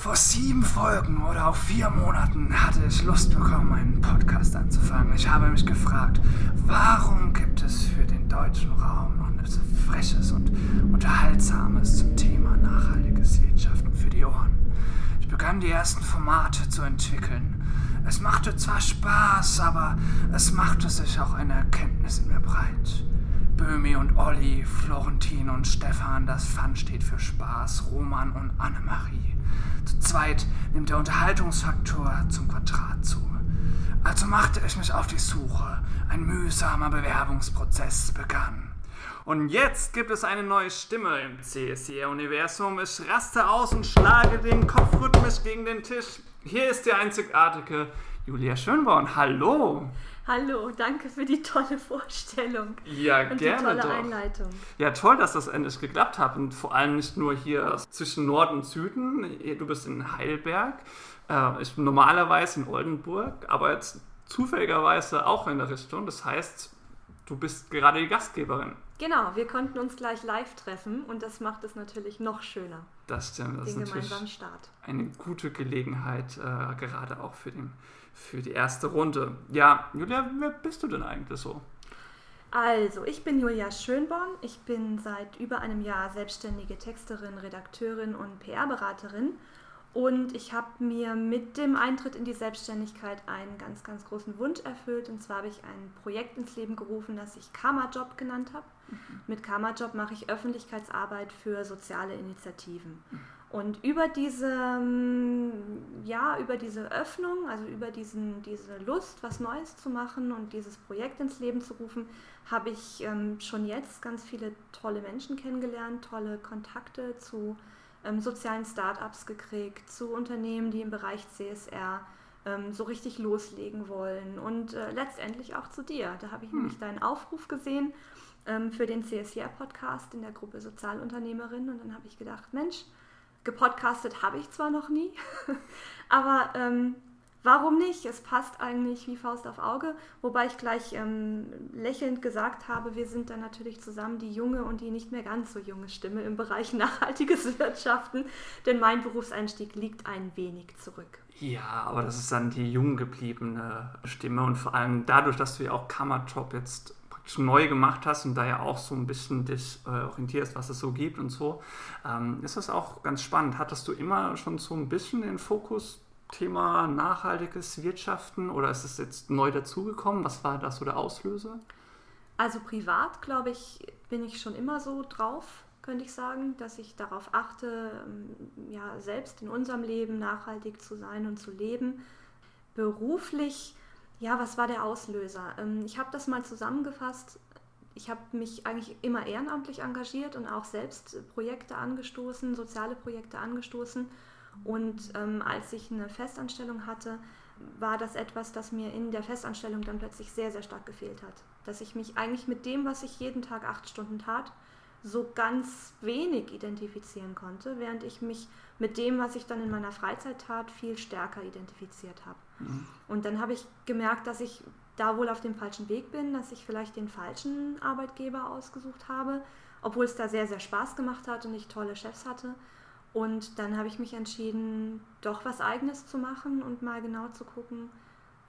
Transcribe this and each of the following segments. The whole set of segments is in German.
Vor sieben Folgen oder auch vier Monaten hatte ich Lust bekommen, einen Podcast anzufangen. Ich habe mich gefragt, warum gibt es für den deutschen Raum noch nichts Freches und Unterhaltsames zum Thema nachhaltiges Wirtschaften für die Ohren? Ich begann die ersten Formate zu entwickeln. Es machte zwar Spaß, aber es machte sich auch eine Erkenntnis in mir breit. Böhmi und Olli, Florentin und Stefan, das Fun steht für Spaß, Roman und Annemarie. Zu zweit nimmt der Unterhaltungsfaktor zum Quadrat zu. Also machte ich mich auf die Suche. Ein mühsamer Bewerbungsprozess begann. Und jetzt gibt es eine neue Stimme im CSIR-Universum. Ich raste aus und schlage den Kopf rhythmisch gegen den Tisch. Hier ist die einzigartige Julia Schönborn. Hallo! Hallo, danke für die tolle Vorstellung. Ja, und gerne die tolle doch. Einleitung. Ja, toll, dass das endlich geklappt hat. Und vor allem nicht nur hier zwischen Nord und Süden. Du bist in Heidelberg, äh, ich bin normalerweise in Oldenburg, aber jetzt zufälligerweise auch in der Richtung. Das heißt, du bist gerade die Gastgeberin. Genau, wir konnten uns gleich live treffen und das macht es natürlich noch schöner, Das stimmt. Das den ist natürlich gemeinsamen Start. eine gute Gelegenheit, äh, gerade auch für, den, für die erste Runde. Ja, Julia, wer bist du denn eigentlich so? Also, ich bin Julia Schönborn. Ich bin seit über einem Jahr selbstständige Texterin, Redakteurin und PR-Beraterin. Und ich habe mir mit dem Eintritt in die Selbstständigkeit einen ganz, ganz großen Wunsch erfüllt. Und zwar habe ich ein Projekt ins Leben gerufen, das ich Karma Job genannt habe. Mit Karma Job mache ich Öffentlichkeitsarbeit für soziale Initiativen. Und über diese, ähm, ja, über diese Öffnung, also über diesen, diese Lust, was Neues zu machen und dieses Projekt ins Leben zu rufen, habe ich ähm, schon jetzt ganz viele tolle Menschen kennengelernt, tolle Kontakte zu ähm, sozialen Startups gekriegt, zu Unternehmen, die im Bereich CSR ähm, so richtig loslegen wollen und äh, letztendlich auch zu dir. Da habe ich Hm. nämlich deinen Aufruf gesehen ähm, für den CSR-Podcast in der Gruppe Sozialunternehmerin und dann habe ich gedacht, Mensch, gepodcastet habe ich zwar noch nie, aber ähm, warum nicht? Es passt eigentlich wie Faust auf Auge, wobei ich gleich ähm, lächelnd gesagt habe, wir sind dann natürlich zusammen die junge und die nicht mehr ganz so junge Stimme im Bereich nachhaltiges Wirtschaften, denn mein Berufseinstieg liegt ein wenig zurück. Ja, aber das ist dann die jung gebliebene Stimme und vor allem dadurch, dass du ja auch Kammerjob jetzt praktisch neu gemacht hast und da ja auch so ein bisschen dich äh, orientierst, was es so gibt und so, ähm, ist das auch ganz spannend. Hattest du immer schon so ein bisschen den Fokus Thema nachhaltiges Wirtschaften oder ist es jetzt neu dazugekommen? Was war das so der Auslöser? Also privat, glaube ich, bin ich schon immer so drauf, könnte ich sagen, dass ich darauf achte, ähm, ja, selbst in unserem Leben nachhaltig zu sein und zu leben. Beruflich, ja, was war der Auslöser? Ähm, Ich habe das mal zusammengefasst. Ich habe mich eigentlich immer ehrenamtlich engagiert und auch selbst Projekte angestoßen, soziale Projekte angestoßen. Und ähm, als ich eine Festanstellung hatte, war das etwas, das mir in der Festanstellung dann plötzlich sehr, sehr stark gefehlt hat. Dass ich mich eigentlich mit dem, was ich jeden Tag acht Stunden tat, so ganz wenig identifizieren konnte, während ich mich mit dem, was ich dann in meiner Freizeit tat, viel stärker identifiziert habe. Und dann habe ich gemerkt, dass ich da wohl auf dem falschen Weg bin, dass ich vielleicht den falschen Arbeitgeber ausgesucht habe, obwohl es da sehr, sehr Spaß gemacht hat und ich tolle Chefs hatte. Und dann habe ich mich entschieden, doch was eigenes zu machen und mal genau zu gucken,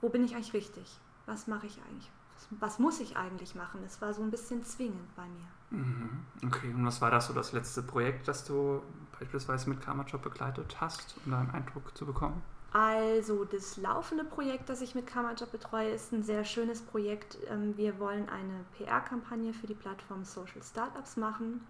wo bin ich eigentlich richtig? Was mache ich eigentlich? Was, muss ich eigentlich machen? Es war so ein bisschen zwingend bei mir. Mhm. Okay, und was war das so das letzte Projekt, das du beispielsweise mit Kammerjob begleitet hast, um da einen Eindruck zu bekommen? Also das laufende Projekt, das ich mit Kammerjob betreue, ist ein sehr schönes Projekt. Ähm, Wir wollen eine PR-Kampagne für die Plattform Social Startups machen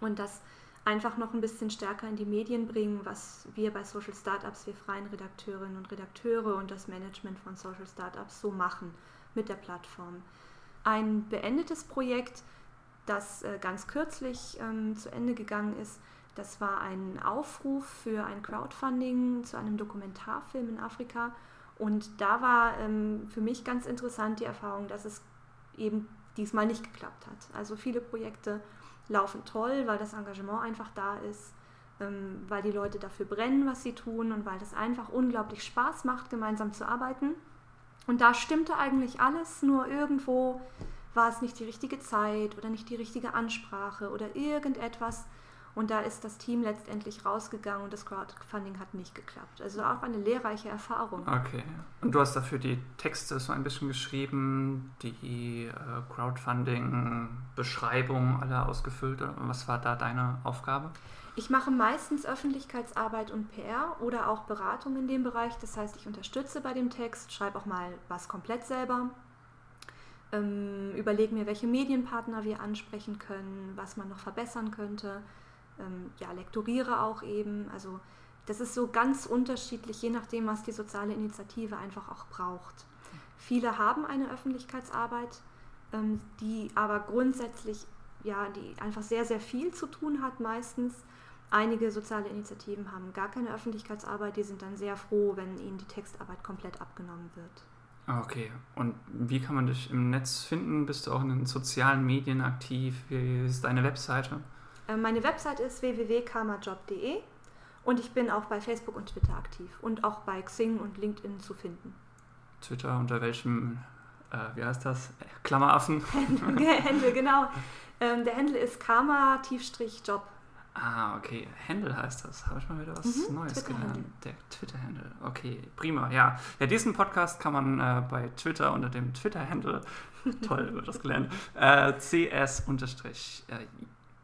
und das einfach noch ein bisschen stärker in die Medien bringen, was wir bei Social Startups, wir freien Redakteurinnen und Redakteure und das Management von Social Startups so machen mit der Plattform. Ein beendetes Projekt, das äh, ganz kürzlich ähm, zu Ende gegangen ist, das war ein Aufruf für ein Crowdfunding zu einem Dokumentarfilm in Afrika. Und da war ähm, für mich ganz interessant die Erfahrung, dass es eben diesmal nicht geklappt hat. Also viele Projekte laufen toll, weil das Engagement einfach da ist, ähm, weil die Leute dafür brennen, was sie tun und weil das einfach unglaublich Spaß macht, gemeinsam zu arbeiten. Und da stimmte eigentlich alles, nur irgendwo war es nicht die richtige Zeit oder nicht die richtige Ansprache oder irgendetwas. Und da ist das Team letztendlich rausgegangen und das Crowdfunding hat nicht geklappt. Also auch eine lehrreiche Erfahrung. Okay. Und du hast dafür die Texte so ein bisschen geschrieben, die äh, Crowdfunding-Beschreibung alle ausgefüllt. Was war da deine Aufgabe? Ich mache meistens Öffentlichkeitsarbeit und PR oder auch Beratung in dem Bereich. Das heißt, ich unterstütze bei dem Text, schreibe auch mal was komplett selber, ähm, überlege mir, welche Medienpartner wir ansprechen können, was man noch verbessern könnte. Ähm, ja, lektoriere auch eben. Also das ist so ganz unterschiedlich, je nachdem, was die soziale Initiative einfach auch braucht. Viele haben eine Öffentlichkeitsarbeit, ähm, die aber grundsätzlich ja, die einfach sehr, sehr viel zu tun hat meistens. Einige soziale Initiativen haben gar keine Öffentlichkeitsarbeit, die sind dann sehr froh, wenn ihnen die Textarbeit komplett abgenommen wird. Ah, okay, und wie kann man dich im Netz finden? Bist du auch in den sozialen Medien aktiv? Wie ist deine Webseite? Äh, meine Webseite ist www.karmajob.de und ich bin auch bei Facebook und Twitter aktiv und auch bei Xing und LinkedIn zu finden. Twitter unter welchem, äh, wie heißt das? Klammeraffen? Händel, genau. Ähm, der Händel ist karma-job. Ah, okay. Händel heißt das. Habe ich mal wieder was mhm, Neues gelernt. Der Twitter-Handle. Okay, prima. Ja. ja, diesen Podcast kann man äh, bei Twitter unter dem Twitter-Handle, toll, wird das gelernt, äh, cs-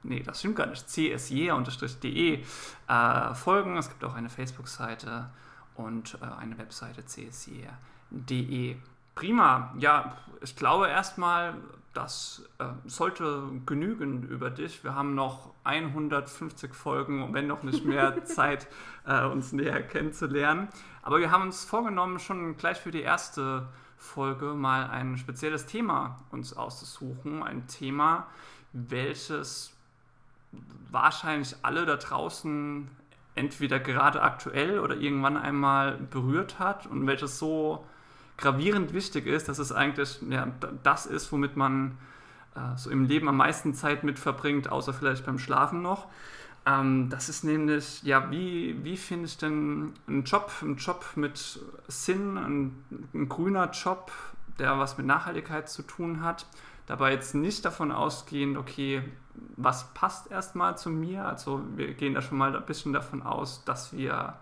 nee, das stimmt gar nicht, csje-de äh, folgen. Es gibt auch eine Facebook-Seite und äh, eine Webseite csje.de. Prima. Ja, ich glaube erstmal das äh, sollte genügen über dich. Wir haben noch 150 Folgen, wenn noch nicht mehr Zeit, äh, uns näher kennenzulernen. Aber wir haben uns vorgenommen, schon gleich für die erste Folge mal ein spezielles Thema uns auszusuchen. Ein Thema, welches wahrscheinlich alle da draußen entweder gerade aktuell oder irgendwann einmal berührt hat und welches so gravierend wichtig ist, dass es eigentlich ja, das ist, womit man äh, so im Leben am meisten Zeit mit verbringt, außer vielleicht beim Schlafen noch. Ähm, das ist nämlich, ja, wie, wie finde ich denn einen Job, einen Job mit Sinn, ein, ein grüner Job, der was mit Nachhaltigkeit zu tun hat. Dabei jetzt nicht davon ausgehend, okay, was passt erstmal zu mir? Also wir gehen da schon mal ein bisschen davon aus, dass wir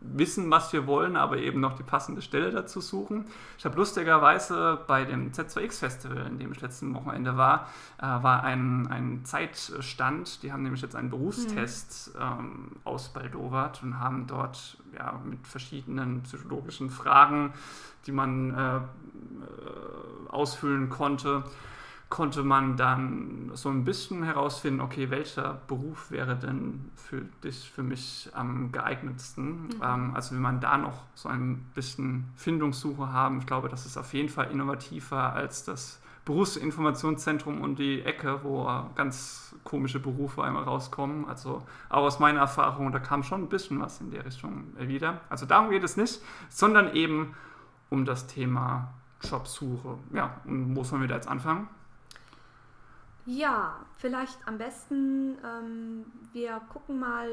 wissen, was wir wollen, aber eben noch die passende Stelle dazu suchen. Ich habe lustigerweise bei dem Z2X-Festival, in dem ich letzten Wochenende war, äh, war ein, ein Zeitstand. Die haben nämlich jetzt einen Berufstest mhm. ähm, ausbaldowert und haben dort ja, mit verschiedenen psychologischen Fragen, die man äh, äh ausfüllen konnte, konnte man dann so ein bisschen herausfinden, okay, welcher Beruf wäre denn für dich, für mich am geeignetsten. Mhm. Ähm, also wenn man da noch so ein bisschen Findungssuche haben, ich glaube, das ist auf jeden Fall innovativer als das Berufsinformationszentrum und die Ecke, wo ganz komische Berufe einmal rauskommen. Also auch aus meiner Erfahrung, da kam schon ein bisschen was in der Richtung wieder. Also darum geht es nicht, sondern eben um das Thema Jobsuche. Ja, und wo sollen wir da jetzt anfangen? Ja, vielleicht am besten, ähm, wir gucken mal,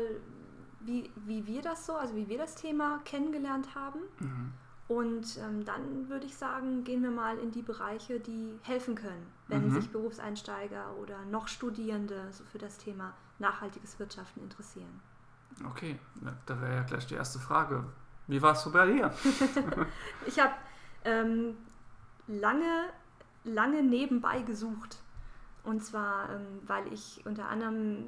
wie, wie wir das so, also wie wir das Thema kennengelernt haben. Mhm. Und ähm, dann würde ich sagen, gehen wir mal in die Bereiche, die helfen können, wenn mhm. sich Berufseinsteiger oder noch Studierende so für das Thema nachhaltiges Wirtschaften interessieren. Okay, da wäre ja gleich die erste Frage. Wie war es so bei dir? ich habe ähm, lange, lange nebenbei gesucht und zwar, ähm, weil ich unter anderem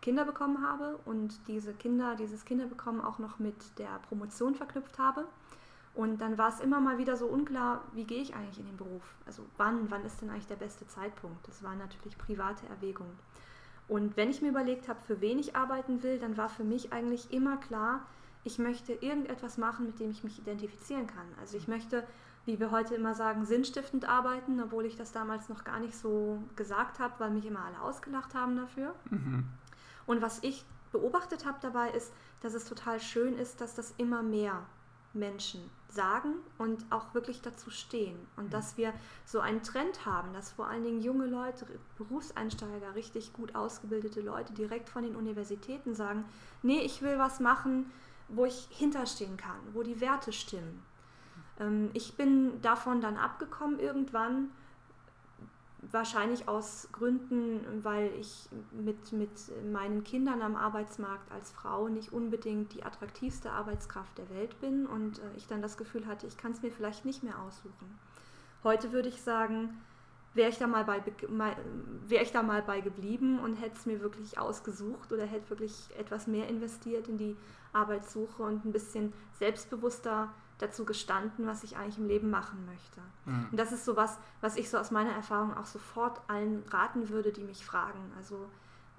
Kinder bekommen habe und diese Kinder, dieses Kinderbekommen auch noch mit der Promotion verknüpft habe. Und dann war es immer mal wieder so unklar, wie gehe ich eigentlich in den Beruf? Also wann, wann ist denn eigentlich der beste Zeitpunkt? Das waren natürlich private Erwägungen. Und wenn ich mir überlegt habe, für wen ich arbeiten will, dann war für mich eigentlich immer klar, ich möchte irgendetwas machen, mit dem ich mich identifizieren kann. Also ich möchte wie wir heute immer sagen, sinnstiftend arbeiten, obwohl ich das damals noch gar nicht so gesagt habe, weil mich immer alle ausgelacht haben dafür. Mhm. Und was ich beobachtet habe dabei ist, dass es total schön ist, dass das immer mehr Menschen sagen und auch wirklich dazu stehen. Und mhm. dass wir so einen Trend haben, dass vor allen Dingen junge Leute, Berufseinsteiger, richtig gut ausgebildete Leute direkt von den Universitäten sagen, nee, ich will was machen, wo ich hinterstehen kann, wo die Werte stimmen. Ähm, ich bin davon dann abgekommen irgendwann, wahrscheinlich aus Gründen, weil ich mit, mit meinen Kindern am Arbeitsmarkt als Frau nicht unbedingt die attraktivste Arbeitskraft der Welt bin und äh, ich dann das Gefühl hatte, ich kann es mir vielleicht nicht mehr aussuchen. Heute würde ich sagen, wäre ich, da mal bei, wär ich da mal bei geblieben und hätte es mir wirklich ausgesucht oder hätte wirklich etwas mehr investiert in die Arbeitssuche und ein bisschen selbstbewusster dazu gestanden, was ich eigentlich im Leben machen möchte. Mhm. Und das ist so was, was ich so aus meiner Erfahrung auch sofort allen raten würde, die mich fragen. Also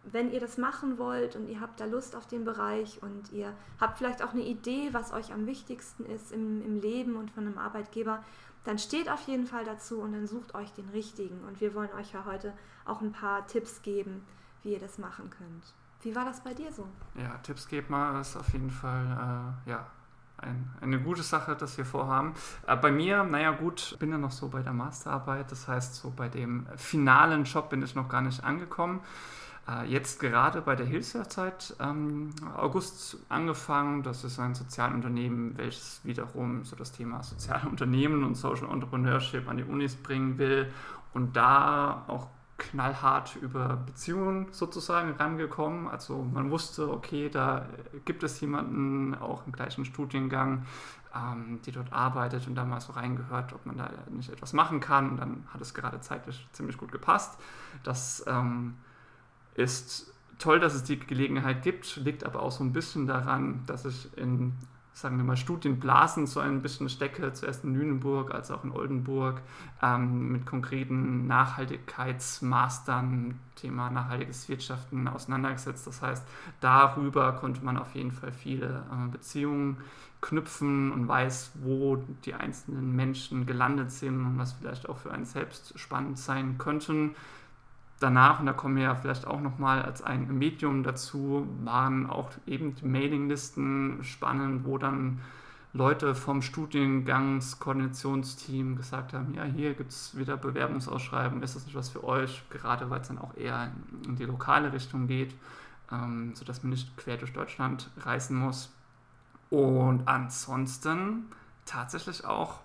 wenn ihr das machen wollt und ihr habt da Lust auf den Bereich und ihr habt vielleicht auch eine Idee, was euch am wichtigsten ist im, im Leben und von einem Arbeitgeber, dann steht auf jeden Fall dazu und dann sucht euch den richtigen. Und wir wollen euch ja heute auch ein paar Tipps geben, wie ihr das machen könnt. Wie war das bei dir so? Ja, Tipps geben ist auf jeden Fall äh, ja, ein, eine gute Sache, dass wir vorhaben. Äh, bei mir, naja gut, bin ja noch so bei der Masterarbeit, das heißt so bei dem finalen Job bin ich noch gar nicht angekommen. Äh, jetzt gerade bei der Hilfszeit ähm, August angefangen. Das ist ein Sozialunternehmen, welches wiederum so das Thema soziale Unternehmen und Social Entrepreneurship an die Unis bringen will und da auch knallhart über Beziehungen sozusagen rangekommen. Also man wusste, okay, da gibt es jemanden auch im gleichen Studiengang, ähm, die dort arbeitet und da mal so reingehört, ob man da nicht etwas machen kann. Und dann hat es gerade zeitlich ziemlich gut gepasst. Das ähm, ist toll, dass es die Gelegenheit gibt, liegt aber auch so ein bisschen daran, dass ich in, sagen wir mal, Studienblasen so ein bisschen stecke, zuerst in Lüneburg als auch in Oldenburg, ähm, mit konkreten Nachhaltigkeitsmastern, Thema nachhaltiges Wirtschaften auseinandergesetzt. Das heißt, darüber konnte man auf jeden Fall viele äh, Beziehungen knüpfen und weiß, wo die einzelnen Menschen gelandet sind und was vielleicht auch für einen selbst spannend sein könnten danach, und da kommen wir ja vielleicht auch nochmal als ein Medium dazu, waren auch eben die Mailinglisten spannend, wo dann Leute vom Studiengangskoordinationsteam gesagt haben, ja, hier gibt es wieder Bewerbungsausschreiben, ist das nicht was für euch, gerade weil es dann auch eher in die lokale Richtung geht, ähm, sodass man nicht quer durch Deutschland reisen muss. Und ansonsten tatsächlich auch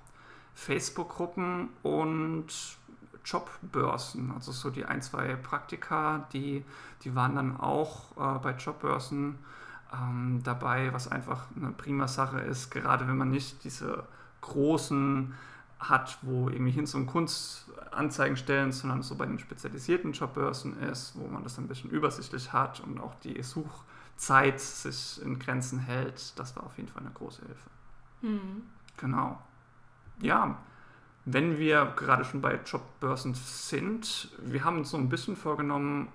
Facebook-Gruppen und Jobbörsen, also so die ein, zwei Praktika, die, die waren dann auch äh, bei Jobbörsen ähm, dabei, was einfach eine prima Sache ist, gerade wenn man nicht diese großen hat, wo irgendwie hin zum Kunstanzeigen stellen, sondern so bei den spezialisierten Jobbörsen ist, wo man das ein bisschen übersichtlich hat und auch die Suchzeit sich in Grenzen hält. Das war auf jeden Fall eine große Hilfe. Mhm. Genau. Ja, wenn wir gerade schon bei Jobbörsen sind, wir haben uns so ein bisschen vorgenommen,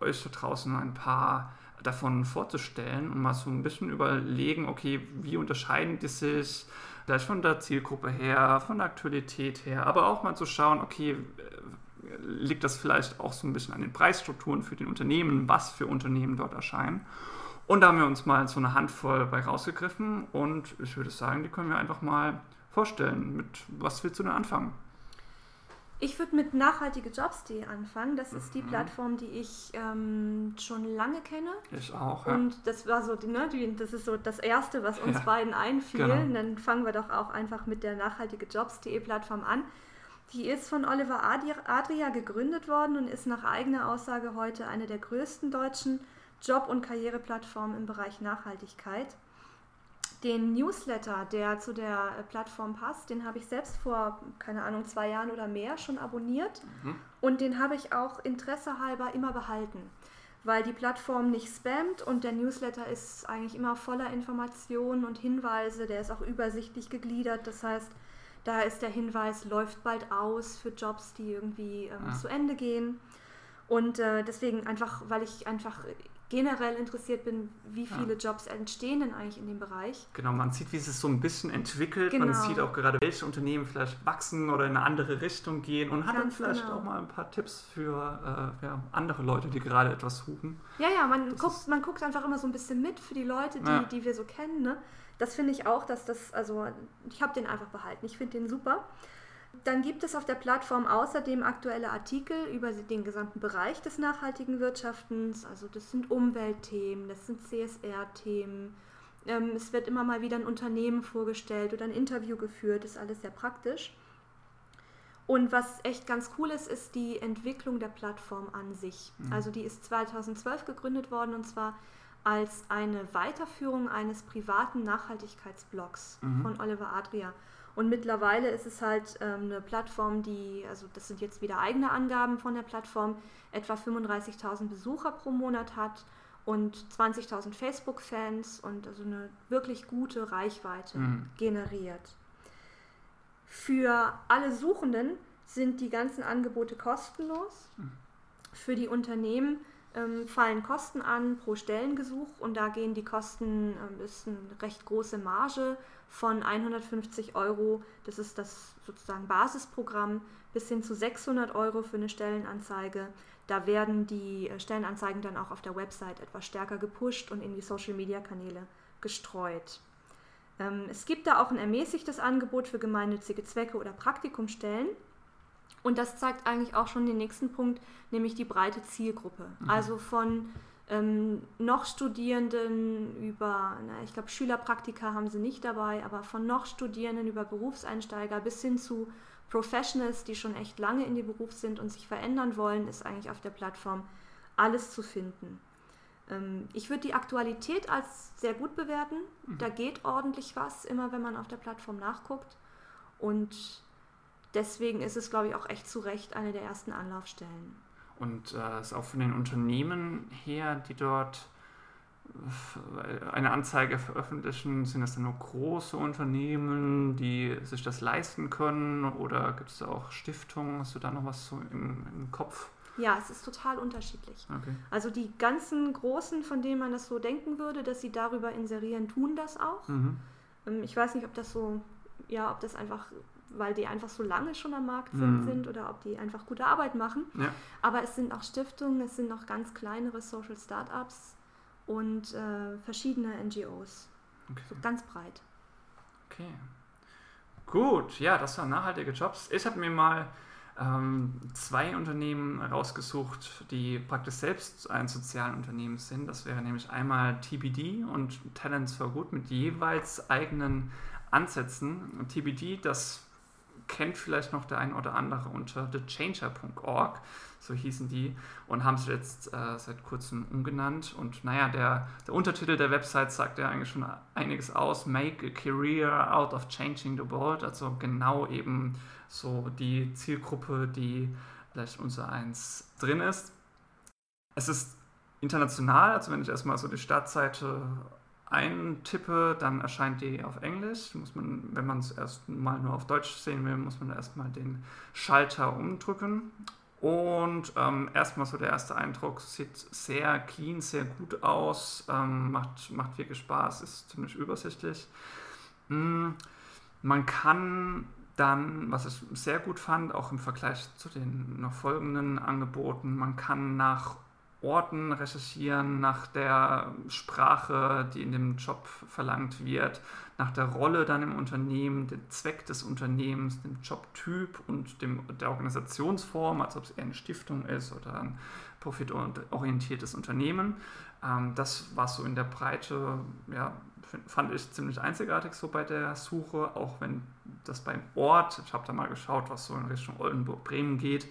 euch da draußen ein paar davon vorzustellen und mal so ein bisschen überlegen, okay, wie unterscheiden die sich vielleicht von der Zielgruppe her, von der Aktualität her, aber auch mal zu schauen, okay, liegt das vielleicht auch so ein bisschen an den Preisstrukturen für den Unternehmen, was für Unternehmen dort erscheinen. Und da haben wir uns mal so eine Handvoll bei rausgegriffen und ich würde sagen, die können wir einfach mal vorstellen. Mit was willst du denn anfangen? Ich würde mit nachhaltigejobs.de anfangen. Das ist die mhm. Plattform, die ich ähm, schon lange kenne. Ich auch. Ja. Und das war so, ne, die, das ist so das Erste, was uns ja. beiden einfiel. Genau. Dann fangen wir doch auch einfach mit der nachhaltigejobs.de Plattform an. Die ist von Oliver Adria gegründet worden und ist nach eigener Aussage heute eine der größten deutschen Job- und Karriereplattformen im Bereich Nachhaltigkeit. Den Newsletter, der zu der äh, Plattform passt, den habe ich selbst vor, keine Ahnung, zwei Jahren oder mehr schon abonniert. Mhm. Und den habe ich auch interessehalber immer behalten, weil die Plattform nicht spammt und der Newsletter ist eigentlich immer voller Informationen und Hinweise. Der ist auch übersichtlich gegliedert. Das heißt, da ist der Hinweis, läuft bald aus für Jobs, die irgendwie ähm, ja. zu Ende gehen. Und äh, deswegen einfach, weil ich einfach generell interessiert bin, wie viele ja. Jobs entstehen denn eigentlich in dem Bereich. Genau, man sieht, wie es sich so ein bisschen entwickelt. Genau. Man sieht auch gerade, welche Unternehmen vielleicht wachsen oder in eine andere Richtung gehen und hat Ganz dann vielleicht genau. auch mal ein paar Tipps für äh, ja, andere Leute, die gerade etwas suchen. Ja, ja, man guckt, man guckt einfach immer so ein bisschen mit für die Leute, die, ja. die wir so kennen. Ne? Das finde ich auch, dass das, also ich habe den einfach behalten. Ich finde den super. Dann gibt es auf der Plattform außerdem aktuelle Artikel über den gesamten Bereich des nachhaltigen Wirtschaftens. Also das sind Umweltthemen, das sind CSR-Themen. Ähm, es wird immer mal wieder ein Unternehmen vorgestellt oder ein Interview geführt, das ist alles sehr praktisch. Und was echt ganz cool ist, ist die Entwicklung der Plattform an sich. Mhm. Also die ist 2012 gegründet worden und zwar als eine Weiterführung eines privaten Nachhaltigkeitsblogs Mhm. von Oliver Adria. Und mittlerweile ist es halt ähm, eine Plattform, die, also das sind jetzt wieder eigene Angaben von der Plattform, etwa 35.000 Besucher pro Monat hat und 20.000 Facebook-Fans und also eine wirklich gute Reichweite Mhm. generiert. Für alle Suchenden sind die ganzen Angebote kostenlos. Mhm. Für die Unternehmen ähm, fallen Kosten an pro Stellengesuch und da gehen die Kosten, ähm, ist eine recht große Marge von 150 Euro, das ist das sozusagen Basisprogramm, bis hin zu 600 Euro für eine Stellenanzeige. Da werden die äh, Stellenanzeigen dann auch auf der Website etwas stärker gepusht und in die Social-Media-Kanäle gestreut. Ähm, es gibt da auch ein ermäßigtes Angebot für gemeinnützige Zwecke oder Praktikumstellen. Und das zeigt eigentlich auch schon den nächsten Punkt, nämlich die breite Zielgruppe. Mhm. Also von ähm, noch Studierenden über, na, ich glaube, Schülerpraktika haben sie nicht dabei, aber von noch Studierenden über Berufseinsteiger bis hin zu Professionals, die schon echt lange in die Beruf sind und sich verändern wollen, ist eigentlich auf der Plattform alles zu finden. Ähm, ich würde die Aktualität als sehr gut bewerten. Mhm. Da geht ordentlich was, immer wenn man auf der Plattform nachguckt. Und deswegen ist es, glaube ich, auch echt zu Recht eine der ersten Anlaufstellen. Und äh, ist auch von den Unternehmen her, die dort äh, eine Anzeige veröffentlichen, sind das dann nur große Unternehmen, die sich das leisten können? Oder gibt es da auch Stiftungen? Hast du da noch was so im, im Kopf? Ja, es ist total unterschiedlich. Okay. Also die ganzen Großen, von denen man das so denken würde, dass sie darüber inserieren, tun das auch. Mhm. Ähm, Ich weiß nicht, ob das so, ja, ob das einfach, weil die einfach so lange schon am Markt sind, Mhm. sind oder ob die einfach gute Arbeit machen. Ja. Aber es sind auch Stiftungen, es sind noch ganz kleinere Social Startups und äh, verschiedene NGOs. Okay. So ganz breit. Okay. Gut, ja, das waren nachhaltige Jobs. Ich habe mir mal ähm, zwei Unternehmen rausgesucht, die praktisch selbst ein soziales Unternehmen sind. Das wäre nämlich einmal TBD und Talents for Good mit jeweils eigenen Ansätzen. TBD, das kennt vielleicht noch der ein oder andere unter thechanger.org, so hießen die, und haben sich jetzt äh, seit kurzem umgenannt. Und naja, der, der Untertitel der Website sagt ja eigentlich schon einiges aus. Make a career out of changing the world. Also genau eben so die Zielgruppe, die vielleicht unser eins drin ist. Es ist international, also wenn ich erstmal so die Startseite eintippe, dann erscheint die auf Englisch. Muss man, wenn man es erst mal nur auf Deutsch sehen will, muss man erstmal den Schalter umdrücken. Und ähm, erstmal so der erste Eindruck, sieht sehr clean, sehr gut aus, ähm, macht, macht wirklich Spaß, ist ziemlich übersichtlich. Mm, man kann dann, was ich sehr gut fand, auch im Vergleich zu den noch folgenden Angeboten, man kann nach Orten recherchieren, nach der Sprache, die in dem Job verlangt wird, nach der Rolle dann im Unternehmen, dem Zweck des Unternehmens, dem Jobtyp und dem, der Organisationsform, als ob es eher eine Stiftung ist oder ein profitorientiertes Unternehmen. Ähm, das war so in der Breite, ja, fand ich ziemlich einzigartig so bei der Suche, auch wenn das beim Ort, ich habe da mal geschaut, was so in Richtung Oldenburg-Bremen geht,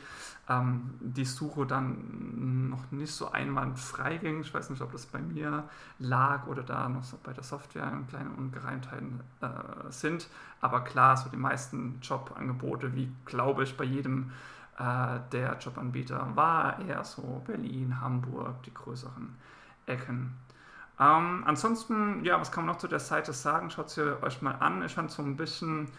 ähm, die Suche dann noch nicht so einwandfrei ging. Ich weiß nicht, ob das bei mir lag oder da noch so bei der Software kleine Ungereimtheiten äh, sind. Aber klar, so die meisten Jobangebote, wie glaube ich bei jedem äh, der Jobanbieter, war eher so Berlin, Hamburg, die größeren Ecken. Ähm, ansonsten, ja, was kann man noch zu der Seite sagen? Schaut sie euch mal an. Ich fand so ein bisschen,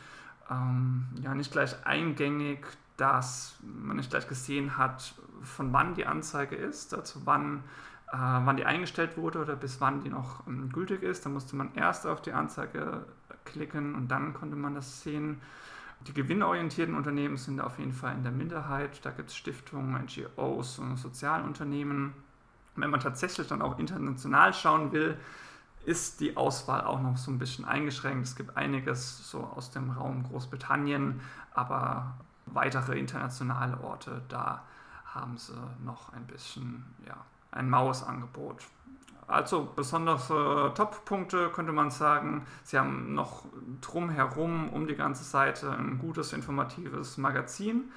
ähm, ja, nicht gleich eingängig, dass man nicht gleich gesehen hat, von wann die Anzeige ist, also wann, äh, wann die eingestellt wurde oder bis wann die noch ähm, gültig ist. Da musste man erst auf die Anzeige klicken und dann konnte man das sehen. Die gewinnorientierten Unternehmen sind auf jeden Fall in der Minderheit. Da gibt es Stiftungen, NGOs und Sozialunternehmen. Wenn man tatsächlich dann auch international schauen will, ist die Auswahl auch noch so ein bisschen eingeschränkt. Es gibt einiges so aus dem Raum Großbritannien, aber weitere internationale Orte, da haben sie noch ein bisschen ja, ein maues Angebot. also besondere Top-Punkte könnte man sagen. Sie haben noch drumherum um die ganze Seite ein gutes, informatives Magazin,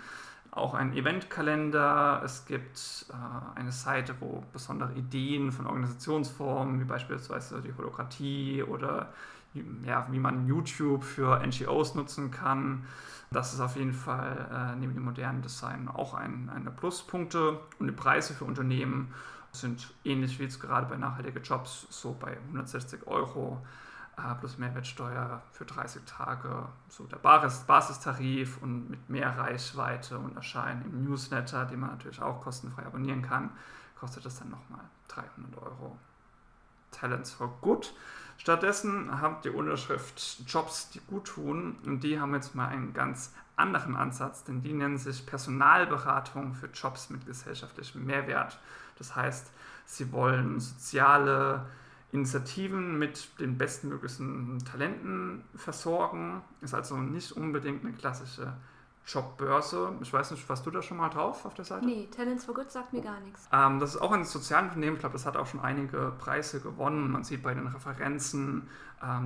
auch einen Eventkalender. Es gibt äh, eine Seite, wo besondere Ideen von Organisationsformen, wie beispielsweise die Holokratie oder ja, wie man YouTube für NGOs nutzen kann. Das ist auf jeden Fall äh, neben dem modernen Design auch ein, eine Pluspunkte. Und die Preise für Unternehmen sind ähnlich wie jetzt gerade bei nachhaltigen Jobs, so bei 160 Euro äh, plus Mehrwertsteuer für 30 Tage, so der Basis Basistarif und mit mehr Reichweite und Erscheinen im Newsletter, den man natürlich auch kostenfrei abonnieren kann, kostet das dann nochmal 300 Euro. Talents for Good. Stattdessen habt ihr Unterschrift Jobs, die gut tun und die haben jetzt mal einen ganz anderen Ansatz, denn die nennen sich Personalberatung für Jobs mit gesellschaftlichem Mehrwert. Das heißt, sie wollen soziale Initiativen mit den bestmöglichen Talenten versorgen. Ist also nicht unbedingt eine klassische Jobbörse. Ich weiß nicht, warst du da schon mal drauf auf der Seite? Nee, Talents for Good sagt mir gar nichts. Ähm, das ist auch ein Sozialunternehmen. Ich glaube, das hat auch schon einige Preise gewonnen. Man sieht bei den Referenzen,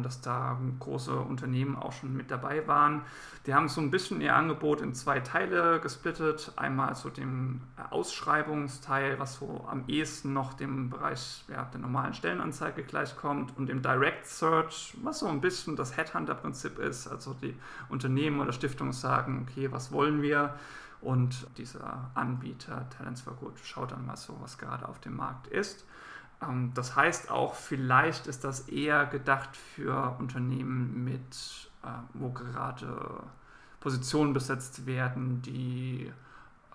dass da große Unternehmen auch schon mit dabei waren. Die haben so ein bisschen ihr Angebot in zwei Teile gesplittet. Einmal so dem Ausschreibungsteil, was so am ehesten noch dem Bereich ja, der normalen Stellenanzeige gleichkommt und dem Direct Search, was so ein bisschen das Headhunter-Prinzip ist. Also die Unternehmen oder Stiftungen sagen, okay, was wollen wir? Und dieser Anbieter Talents for Good schaut dann mal so, was gerade auf dem Markt ist. Ähm, das heißt auch, vielleicht ist das eher gedacht für Unternehmen mit, äh, wo gerade Positionen besetzt werden, die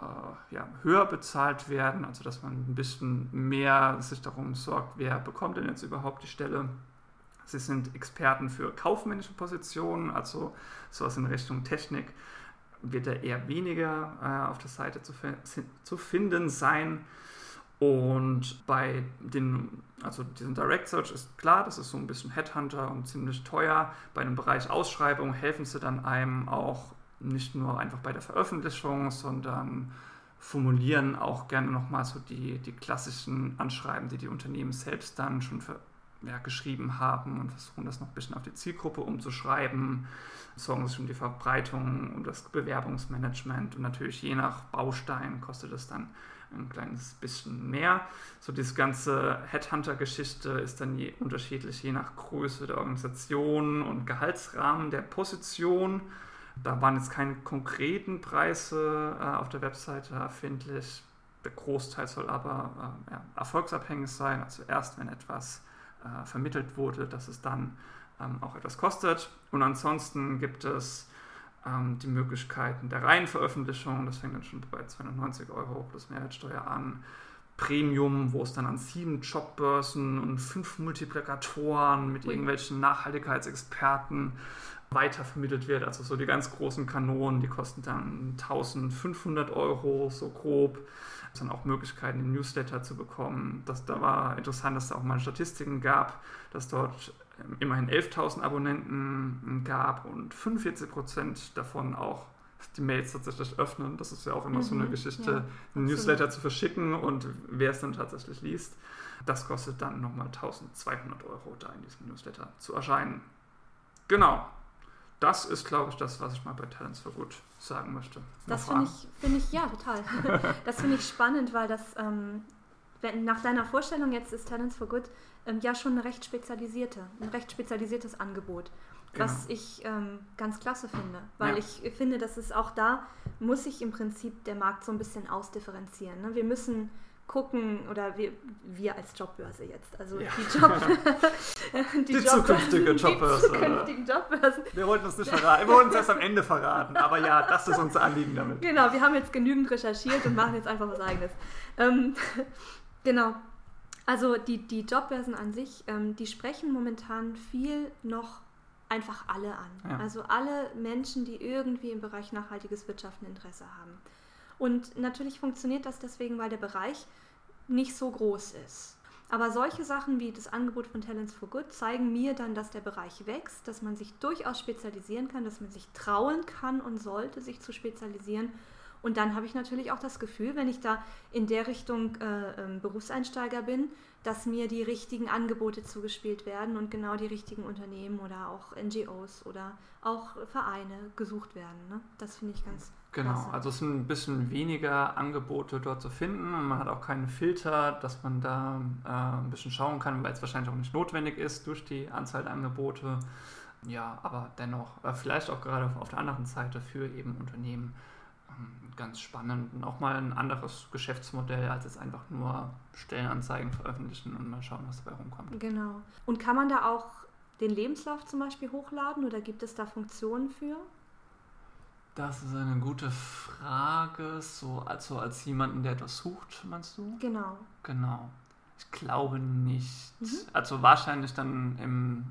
äh, ja, höher bezahlt werden, also dass man ein bisschen mehr sich darum sorgt, wer bekommt denn jetzt überhaupt die Stelle. Sie sind Experten für kaufmännische Positionen, also sowas in Richtung Technik wird da eher weniger äh, auf der Seite zu, zu finden sein. Und bei den, also diesem Direct Search ist klar, das ist so ein bisschen Headhunter und ziemlich teuer. Bei dem Bereich Ausschreibung helfen sie dann einem auch nicht nur einfach bei der Veröffentlichung, sondern formulieren auch gerne nochmal so die, die klassischen Anschreiben, die die Unternehmen selbst dann schon für, ja, geschrieben haben und versuchen das noch ein bisschen auf die Zielgruppe umzuschreiben, sorgen sich um die Verbreitung, um das Bewerbungsmanagement und natürlich je nach Baustein kostet es dann ein kleines bisschen mehr. So diese ganze Headhunter-Geschichte ist dann je, unterschiedlich je nach Größe der Organisation und Gehaltsrahmen der Position. Da waren jetzt keine konkreten Preise äh, auf der Webseite erfindlich. Der Großteil soll aber äh, ja, erfolgsabhängig sein. Also erst wenn etwas äh, vermittelt wurde, dass es dann ähm, auch etwas kostet. Und ansonsten gibt es ähm, die Möglichkeiten der Reihenveröffentlichung, das fängt dann schon bei 290 Euro plus Mehrwertsteuer an. Premium, wo es dann an sieben Jobbörsen und fünf Multiplikatoren mit irgendwelchen Nachhaltigkeitsexperten weitervermittelt wird. Also so die ganz großen Kanonen, die kosten dann 1500 Euro, so grob. Es dann auch Möglichkeiten, den Newsletter zu bekommen. Das, da war interessant, dass es auch mal Statistiken gab, dass dort immerhin 11.000 Abonnenten gab und 45 Prozent davon auch die Mails tatsächlich öffnen. Das ist ja auch immer mhm, so eine mhm. Geschichte, ja, einen Newsletter zu verschicken und wer es dann tatsächlich liest. Das kostet dann nochmal 1200 Euro, da in diesem Newsletter zu erscheinen. Genau. Das ist, glaube ich, das, was ich mal bei Talents for Good sagen möchte. Das finde ich, find ich, ja, total. das finde ich spannend, weil das, ähm, wenn, nach deiner Vorstellung jetzt ist Talents for Good ähm, ja schon eine recht spezialisierte, ein recht spezialisiertes Angebot. Was genau. ich ähm, ganz klasse finde, weil ja. ich finde, dass es auch da muss sich im Prinzip der Markt so ein bisschen ausdifferenzieren. Ne? Wir müssen gucken, oder wir, wir als Jobbörse jetzt, also ja. die, Job, die, die zukünftige Jobbörse. Die zukünftigen Jobbörsen. Wir wollten es nicht verraten, wir wollten es erst am Ende verraten, aber ja, das ist unser Anliegen damit. Genau, wir haben jetzt genügend recherchiert und machen jetzt einfach was eigenes. Ähm, genau, also die, die Jobbörsen an sich, ähm, die sprechen momentan viel noch einfach alle an. Ja. Also alle Menschen, die irgendwie im Bereich nachhaltiges Wirtschaften Interesse haben. Und natürlich funktioniert das deswegen, weil der Bereich nicht so groß ist. Aber solche Sachen wie das Angebot von Talents for Good zeigen mir dann, dass der Bereich wächst, dass man sich durchaus spezialisieren kann, dass man sich trauen kann und sollte, sich zu spezialisieren Und dann habe ich natürlich auch das Gefühl, wenn ich da in der Richtung äh, äh, Berufseinsteiger bin, dass mir die richtigen Angebote zugespielt werden und genau die richtigen Unternehmen oder auch NGOs oder auch Vereine gesucht werden. Ne? Das finde ich ganz Genau, klasse. also es sind ein bisschen weniger Angebote dort zu finden und man hat auch keinen Filter, dass man da äh, ein bisschen schauen kann, weil es wahrscheinlich auch nicht notwendig ist durch die Anzahl der Angebote. Ja, aber dennoch, äh, vielleicht auch gerade auf der anderen Seite für eben Unternehmen ähm, ganz spannend und auch mal ein anderes Geschäftsmodell, als jetzt einfach nur Stellenanzeigen veröffentlichen und mal schauen, was dabei rumkommt. Genau. Und kann man da auch den Lebenslauf zum Beispiel hochladen oder gibt es da Funktionen für? Das ist eine gute Frage. So, also als jemanden, der etwas sucht, meinst du? Genau. Genau. Ich glaube nicht. Mhm. Also wahrscheinlich dann im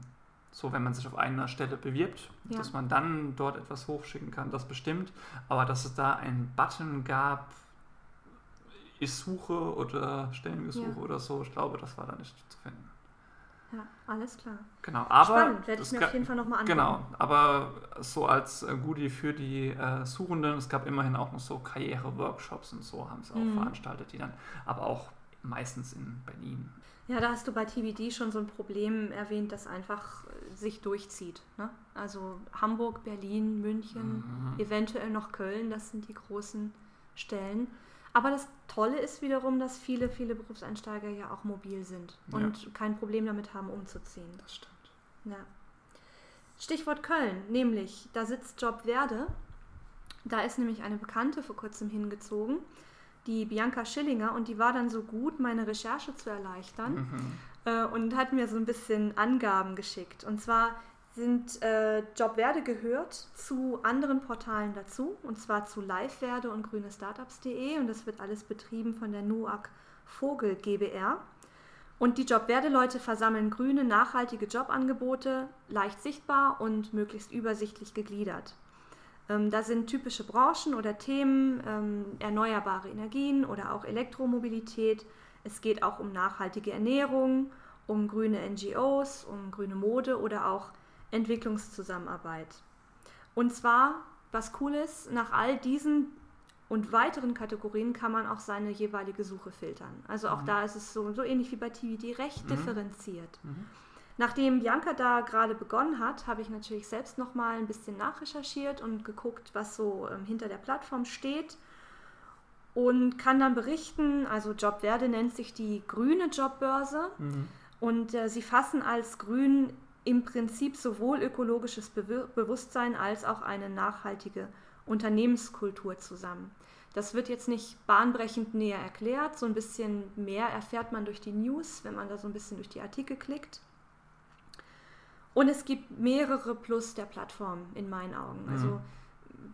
so wenn man sich auf einer Stelle bewirbt, ja. dass man dann dort etwas hochschicken kann, das bestimmt. Aber dass es da einen Button gab, ich suche oder Stellengesuche ja. oder so, ich glaube, das war da nicht zu finden. Ja, alles klar. Genau, aber. Spannend, werde ich mir auf jeden Fall nochmal anschauen. Genau, aber so als äh, Goodie für die äh, Suchenden, es gab immerhin auch noch so Karriere-Workshops und so haben sie auch mhm. veranstaltet, die dann aber auch meistens in Berlin ja, da hast du bei TBD schon so ein Problem erwähnt, das einfach äh, sich durchzieht. Ne? Also Hamburg, Berlin, München, mhm. eventuell noch Köln, das sind die großen Stellen. Aber das Tolle ist wiederum, dass viele, viele Berufseinsteiger ja auch mobil sind und ja. kein Problem damit haben, umzuziehen. Das stimmt. Ja. Stichwort Köln, nämlich da sitzt Job Werde. Da ist nämlich eine Bekannte vor kurzem hingezogen die Bianca Schillinger und die war dann so gut, meine Recherche zu erleichtern mhm. äh, und hat mir so ein bisschen Angaben geschickt. Und zwar sind äh, Jobwerde gehört zu anderen Portalen dazu, und zwar zu Livewerde und grünestartups.de und das wird alles betrieben von der NUAG Vogel GBR. Und die Jobwerde-Leute versammeln grüne, nachhaltige Jobangebote, leicht sichtbar und möglichst übersichtlich gegliedert. Ähm, da sind typische Branchen oder Themen, ähm, erneuerbare Energien oder auch Elektromobilität. Es geht auch um nachhaltige Ernährung, um grüne NGOs, um grüne Mode oder auch Entwicklungszusammenarbeit. Und zwar, was cool ist, nach all diesen und weiteren Kategorien kann man auch seine jeweilige Suche filtern. Also auch mhm. da ist es so, so ähnlich wie bei TVD recht mhm. differenziert. Mhm. Nachdem Bianca da gerade begonnen hat, habe ich natürlich selbst noch mal ein bisschen nachrecherchiert und geguckt, was so ähm, hinter der Plattform steht und kann dann berichten, also Jobwerde nennt sich die grüne Jobbörse mhm. und äh, sie fassen als grün im Prinzip sowohl ökologisches Be Bewusstsein als auch eine nachhaltige Unternehmenskultur zusammen. Das wird jetzt nicht bahnbrechend näher erklärt, so ein bisschen mehr erfährt man durch die News, wenn man da so ein bisschen durch die Artikel klickt. Und es gibt mehrere plus der Plattform in meinen Augen. Also mhm.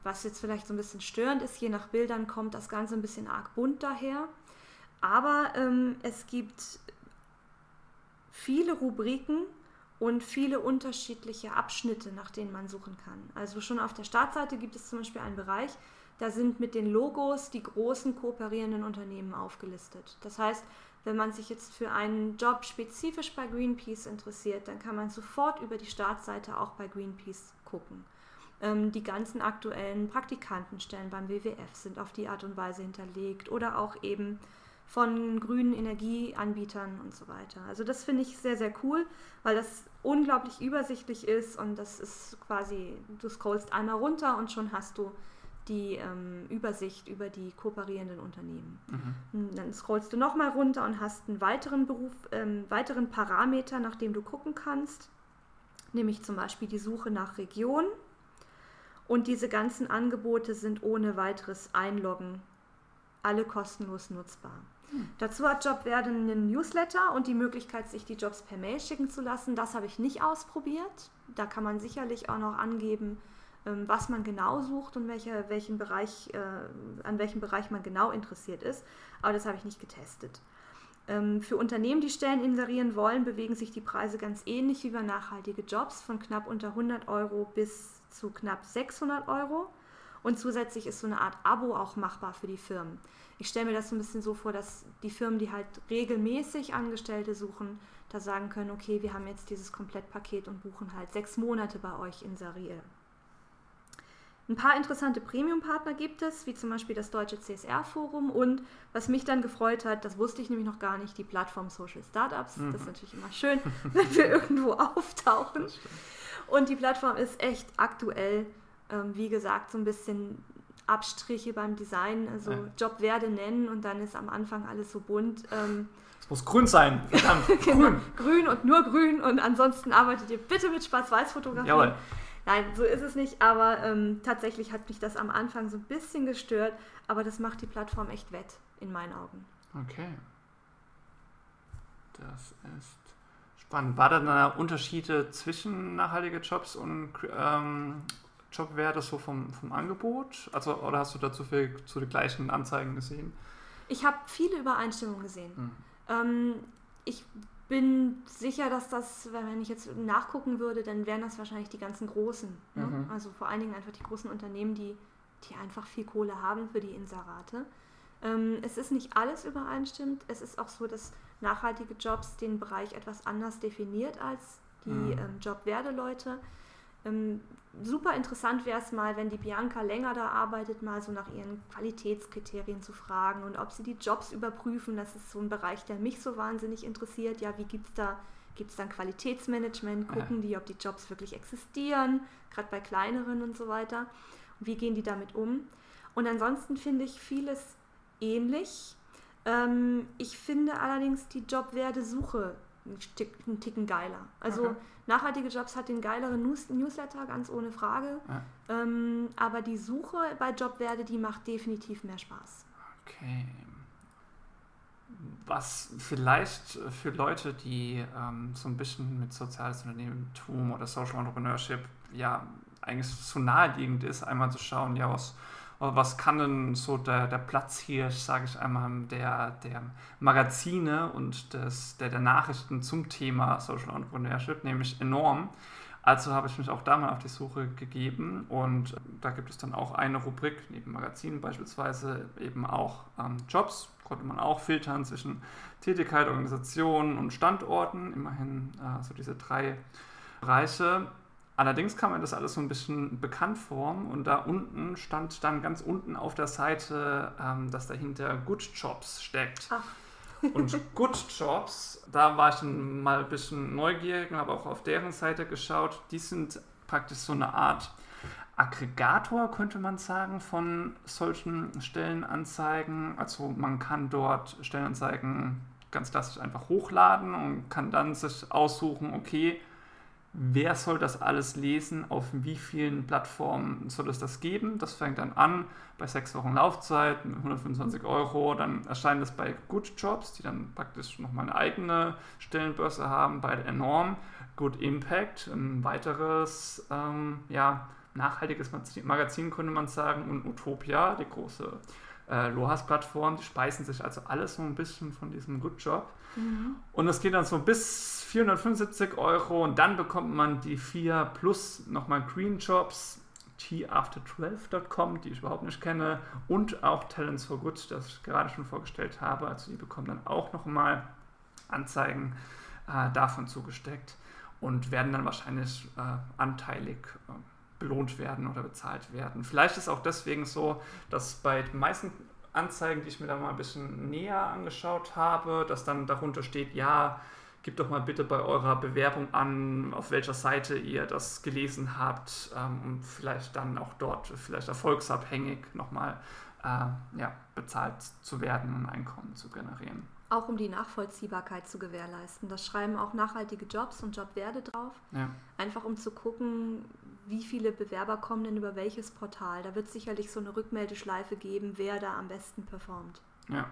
was jetzt vielleicht so ein bisschen störend ist, je nach Bildern kommt das Ganze ein bisschen arg bunt daher. Aber ähm, es gibt viele Rubriken und viele unterschiedliche Abschnitte, nach denen man suchen kann. Also schon auf der Startseite gibt es zum Beispiel einen Bereich, da sind mit den Logos die großen kooperierenden Unternehmen aufgelistet. Das heißt, wenn man sich jetzt für einen Job spezifisch bei Greenpeace interessiert, dann kann man sofort über die Startseite auch bei Greenpeace gucken. Ähm, die ganzen aktuellen Praktikantenstellen beim WWF sind auf die Art und Weise hinterlegt oder auch eben von grünen Energieanbietern und so weiter. Also das finde ich sehr, sehr cool, weil das unglaublich übersichtlich ist und das ist quasi, du scrollst einmal runter und schon hast du die ähm, Übersicht über die kooperierenden Unternehmen. Mhm. Dann scrollst du nochmal runter und hast einen weiteren Beruf, ähm, weiteren Parameter, nach dem du gucken kannst, nämlich zum Beispiel die Suche nach Region. Und diese ganzen Angebote sind ohne weiteres Einloggen alle kostenlos nutzbar. Mhm. Dazu hat Jobwerde einen Newsletter und die Möglichkeit, sich die Jobs per Mail schicken zu lassen. Das habe ich nicht ausprobiert. Da kann man sicherlich auch noch angeben, was man genau sucht und welcher, welchen Bereich, äh, an welchem Bereich man genau interessiert ist. Aber das habe ich nicht getestet. Ähm, für Unternehmen, die Stellen inserieren wollen, bewegen sich die Preise ganz ähnlich wie bei nachhaltige Jobs, von knapp unter 100 Euro bis zu knapp 600 Euro. Und zusätzlich ist so eine Art Abo auch machbar für die Firmen. Ich stelle mir das so ein bisschen so vor, dass die Firmen, die halt regelmäßig Angestellte suchen, da sagen können, okay, wir haben jetzt dieses Komplettpaket und buchen halt sechs Monate bei euch inseriert. Ein paar interessante Premium-Partner gibt es, wie zum Beispiel das deutsche CSR-Forum und was mich dann gefreut hat, das wusste ich nämlich noch gar nicht, die Plattform Social Startups. Mhm. Das ist natürlich immer schön, wenn wir irgendwo auftauchen. Und die Plattform ist echt aktuell, ähm, wie gesagt, so ein bisschen Abstriche beim Design, also ja. Job werde nennen und dann ist am Anfang alles so bunt. Ähm, es muss grün sein, verdammt, genau, grün. grün und nur grün und ansonsten arbeitet ihr bitte mit Schwarz-Weiß-Fotografie. Jawohl. Nein, so ist es nicht, aber ähm, tatsächlich hat mich das am Anfang so ein bisschen gestört, aber das macht die Plattform echt wett, in meinen Augen. Okay. Das ist spannend. War da dann Unterschiede zwischen nachhaltige Jobs und ähm, Jobwerte so vom, vom Angebot? Also, oder hast du dazu viel zu den gleichen Anzeigen gesehen? Ich habe viele Übereinstimmungen gesehen. Mhm. Ähm, ich bin sicher, dass das, wenn ich jetzt nachgucken würde, dann wären das wahrscheinlich die ganzen Großen. Ne? Mhm. Also vor allen Dingen einfach die großen Unternehmen, die, die einfach viel Kohle haben für die Inserate. Ähm, es ist nicht alles übereinstimmt. Es ist auch so, dass nachhaltige Jobs den Bereich etwas anders definiert als die mhm. ähm, Jobwerde-Leute. Ähm, super interessant wäre es mal, wenn die Bianca länger da arbeitet, mal so nach ihren Qualitätskriterien zu fragen und ob sie die Jobs überprüfen. Das ist so ein Bereich, der mich so wahnsinnig interessiert. Ja, wie gibt es da, gibt es dann Qualitätsmanagement? Gucken ja. die, ob die Jobs wirklich existieren, gerade bei kleineren und so weiter. Und wie gehen die damit um? Und ansonsten finde ich vieles ähnlich. Ähm, ich finde allerdings die Jobwerde-Suche einen Ticken geiler. Also okay. nachhaltige Jobs hat den geileren News Newsletter, ganz ohne Frage. Ja. Ähm, aber die Suche bei Jobwerde, die macht definitiv mehr Spaß. Okay. Was vielleicht für Leute, die ähm, so ein bisschen mit soziales Unternehmertum oder Social Entrepreneurship ja eigentlich so naheliegend ist, einmal zu schauen, ja, was was kann denn so der, der Platz hier, sage ich einmal, der, der Magazine und des, der, der Nachrichten zum Thema Social Entrepreneurship, nämlich enorm. Also habe ich mich auch da mal auf die Suche gegeben und da gibt es dann auch eine Rubrik, neben Magazinen beispielsweise eben auch ähm, Jobs, konnte man auch filtern zwischen Tätigkeit, Organisation und Standorten, immerhin äh, so diese drei Bereiche. Allerdings kam mir das alles so ein bisschen bekannt vor und da unten stand dann ganz unten auf der Seite, ähm, dass dahinter Good Jobs steckt. Ach. und Good Jobs, da war ich dann mal ein bisschen neugierig und habe auch auf deren Seite geschaut. Die sind praktisch so eine Art Aggregator, könnte man sagen, von solchen Stellenanzeigen. Also man kann dort Stellenanzeigen ganz klassisch einfach hochladen und kann dann sich aussuchen, okay, wer soll das alles lesen, auf wie vielen Plattformen soll es das geben. Das fängt dann an bei sechs Wochen Laufzeit mit 125 Euro, dann erscheint es bei Good Jobs, die dann praktisch nochmal eine eigene Stellenbörse haben, bei Enorm, Good Impact, ein weiteres ähm, ja, nachhaltiges Magazin könnte man sagen und Utopia, die große äh, Lohas-Plattform, die speisen sich also alles so ein bisschen von diesem Good Job. Mhm. Und es geht dann so bis 475 Euro und dann bekommt man die 4 plus nochmal Green Jobs, tafter12.com, die ich überhaupt nicht kenne, und auch Talents for Good, das ich gerade schon vorgestellt habe. Also die bekommen dann auch nochmal Anzeigen äh, davon zugesteckt und werden dann wahrscheinlich äh, anteilig äh, belohnt werden oder bezahlt werden. Vielleicht ist auch deswegen so, dass bei den meisten Anzeigen, die ich mir da mal ein bisschen näher angeschaut habe, dass dann darunter steht, ja, gebt doch mal bitte bei eurer Bewerbung an, auf welcher Seite ihr das gelesen habt, ähm, um vielleicht dann auch dort vielleicht erfolgsabhängig nochmal äh, ja, bezahlt zu werden und Einkommen zu generieren. Auch um die Nachvollziehbarkeit zu gewährleisten. Das schreiben auch nachhaltige Jobs und Jobwerde drauf. Ja. Einfach um zu gucken, wie viele Bewerber kommen denn über welches Portal. Da wird es sicherlich so eine Rückmeldeschleife geben, wer da am besten performt. Ja.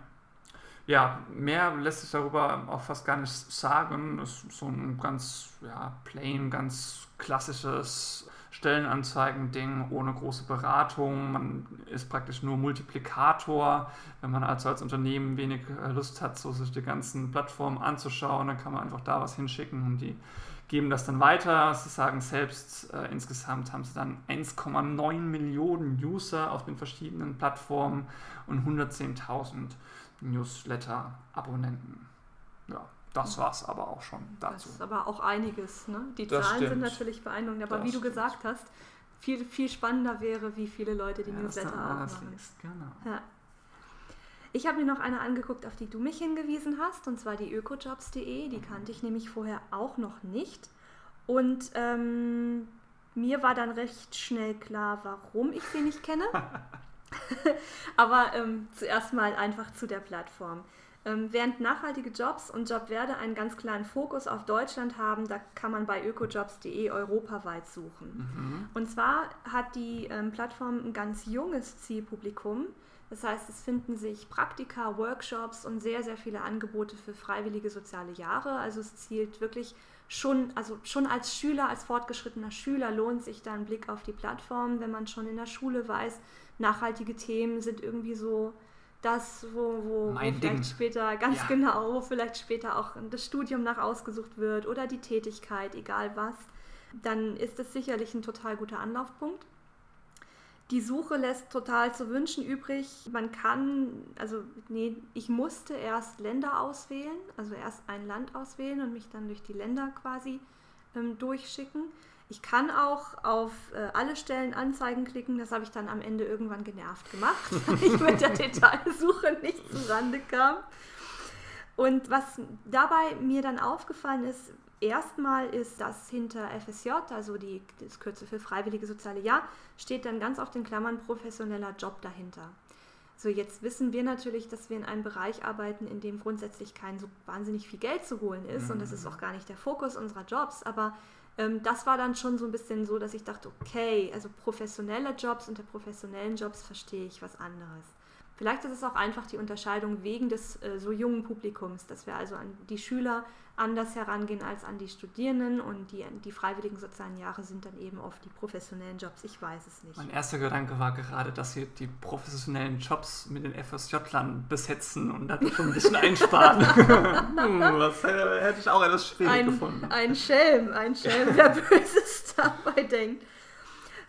Ja, mehr lässt sich darüber auch fast gar nicht sagen. Das ist so ein ganz ja, plain, ganz klassisches Stellenanzeigen-Ding ohne große Beratung. Man ist praktisch nur Multiplikator. Wenn man also als Unternehmen wenig äh, Lust hat, so sich die ganzen Plattformen anzuschauen, dann kann man einfach da was hinschicken und die geben das dann weiter. Sie sagen selbst, äh, insgesamt haben sie dann 1,9 Millionen User auf den verschiedenen Plattformen und 110.000 Newsletter-Abonnenten. Ja, das war es aber auch schon dazu. Das ist aber auch einiges. Ne? Die das Zahlen stimmt. sind natürlich beeindruckend, aber das wie du gesagt hast, viel, viel spannender wäre, wie viele Leute die Ja, Newsletter liest, Genau. Ja. Ich habe mir noch eine angeguckt, auf die du mich hingewiesen hast, und zwar die ökojobs.de. Die kannte ich nämlich vorher auch noch nicht. Und ähm, mir war dann recht schnell klar, warum ich sie nicht kenne. Aber ähm, zuerst mal einfach zu der Plattform. Ähm, während nachhaltige Jobs und Jobwerde einen ganz klaren Fokus auf Deutschland haben, da kann man bei ökojobs.de europaweit suchen. Mhm. Und zwar hat die ähm, Plattform ein ganz junges Zielpublikum. Das heißt, es finden sich Praktika, Workshops und sehr, sehr viele Angebote für freiwillige soziale Jahre. Also es zielt wirklich schon, also schon als Schüler, als fortgeschrittener Schüler lohnt sich da ein Blick auf die Plattform, wenn man schon in der Schule weiß, nachhaltige Themen sind irgendwie so das, wo, wo, wo vielleicht Ding. später, ganz Ja. genau, wo vielleicht später auch das Studium nach ausgesucht wird oder die Tätigkeit, egal was, dann ist es sicherlich ein total guter Anlaufpunkt. Die Suche lässt total zu wünschen übrig. Man kann, also nee, ich musste erst Länder auswählen, also erst ein Land auswählen und mich dann durch die Länder quasi ähm, durchschicken. Ich kann auch auf äh, alle Stellen Anzeigen klicken, das habe ich dann am Ende irgendwann genervt gemacht, weil ich mit der Detailsuche nicht zurande kam. Und was dabei mir dann aufgefallen ist, erstmal ist, dass hinter FSJ, also die, das Kürzel für Freiwillige Soziale Jahr, steht dann ganz oft in Klammern professioneller Job dahinter. So, jetzt wissen wir natürlich, dass wir in einem Bereich arbeiten, in dem grundsätzlich kein so wahnsinnig viel Geld zu holen ist und das ist auch gar nicht der Fokus unserer Jobs, aber ähm, das war dann schon so ein bisschen so, dass ich dachte, okay, also professionelle Jobs unter professionellen Jobs verstehe ich was anderes. Vielleicht ist es auch einfach die Unterscheidung wegen des äh, so jungen Publikums, dass wir also an die Schüler anders herangehen als an die Studierenden und die, die freiwilligen sozialen Jahre sind dann eben oft die professionellen Jobs. Ich weiß es nicht. Mein erster Gedanke war gerade, dass sie die professionellen Jobs mit den FSJ-Lern besetzen und dann schon ein bisschen einsparen. hm, das hätte, hätte ich auch etwas schwierig ein, gefunden. ein Schelm, ein Schelm, wer Böses dabei denkt.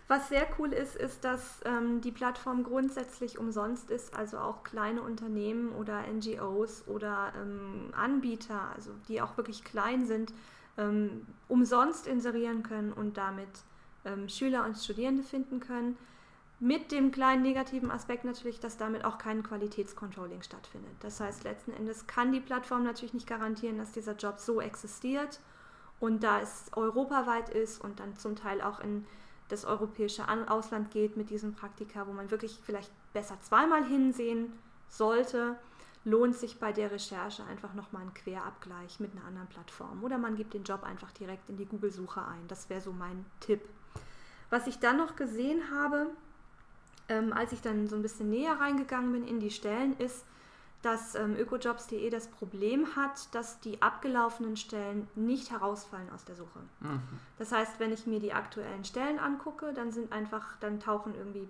Was sehr cool ist, ist, dass ähm, die Plattform grundsätzlich umsonst ist, also auch kleine Unternehmen oder NGOs oder ähm, Anbieter, also die auch wirklich klein sind, ähm, umsonst inserieren können und damit ähm, Schüler und Studierende finden können. Mit dem kleinen negativen Aspekt natürlich, dass damit auch kein Qualitätscontrolling stattfindet. Das heißt, letzten Endes kann die Plattform natürlich nicht garantieren, dass dieser Job so existiert und da es europaweit ist und dann zum Teil auch in das europäische An Ausland geht mit diesem Praktika, wo man wirklich vielleicht besser zweimal hinsehen sollte, lohnt sich bei der Recherche einfach nochmal ein Querabgleich mit einer anderen Plattform. Oder man gibt den Job einfach direkt in die Google-Suche ein. Das wäre so mein Tipp. Was ich dann noch gesehen habe, ähm, als ich dann so ein bisschen näher reingegangen bin in die Stellen, ist, dass ähm, ökojobs.de das Problem hat, dass die abgelaufenen Stellen nicht herausfallen aus der Suche. Mhm. Das heißt, wenn ich mir die aktuellen Stellen angucke, dann sind einfach, dann tauchen irgendwie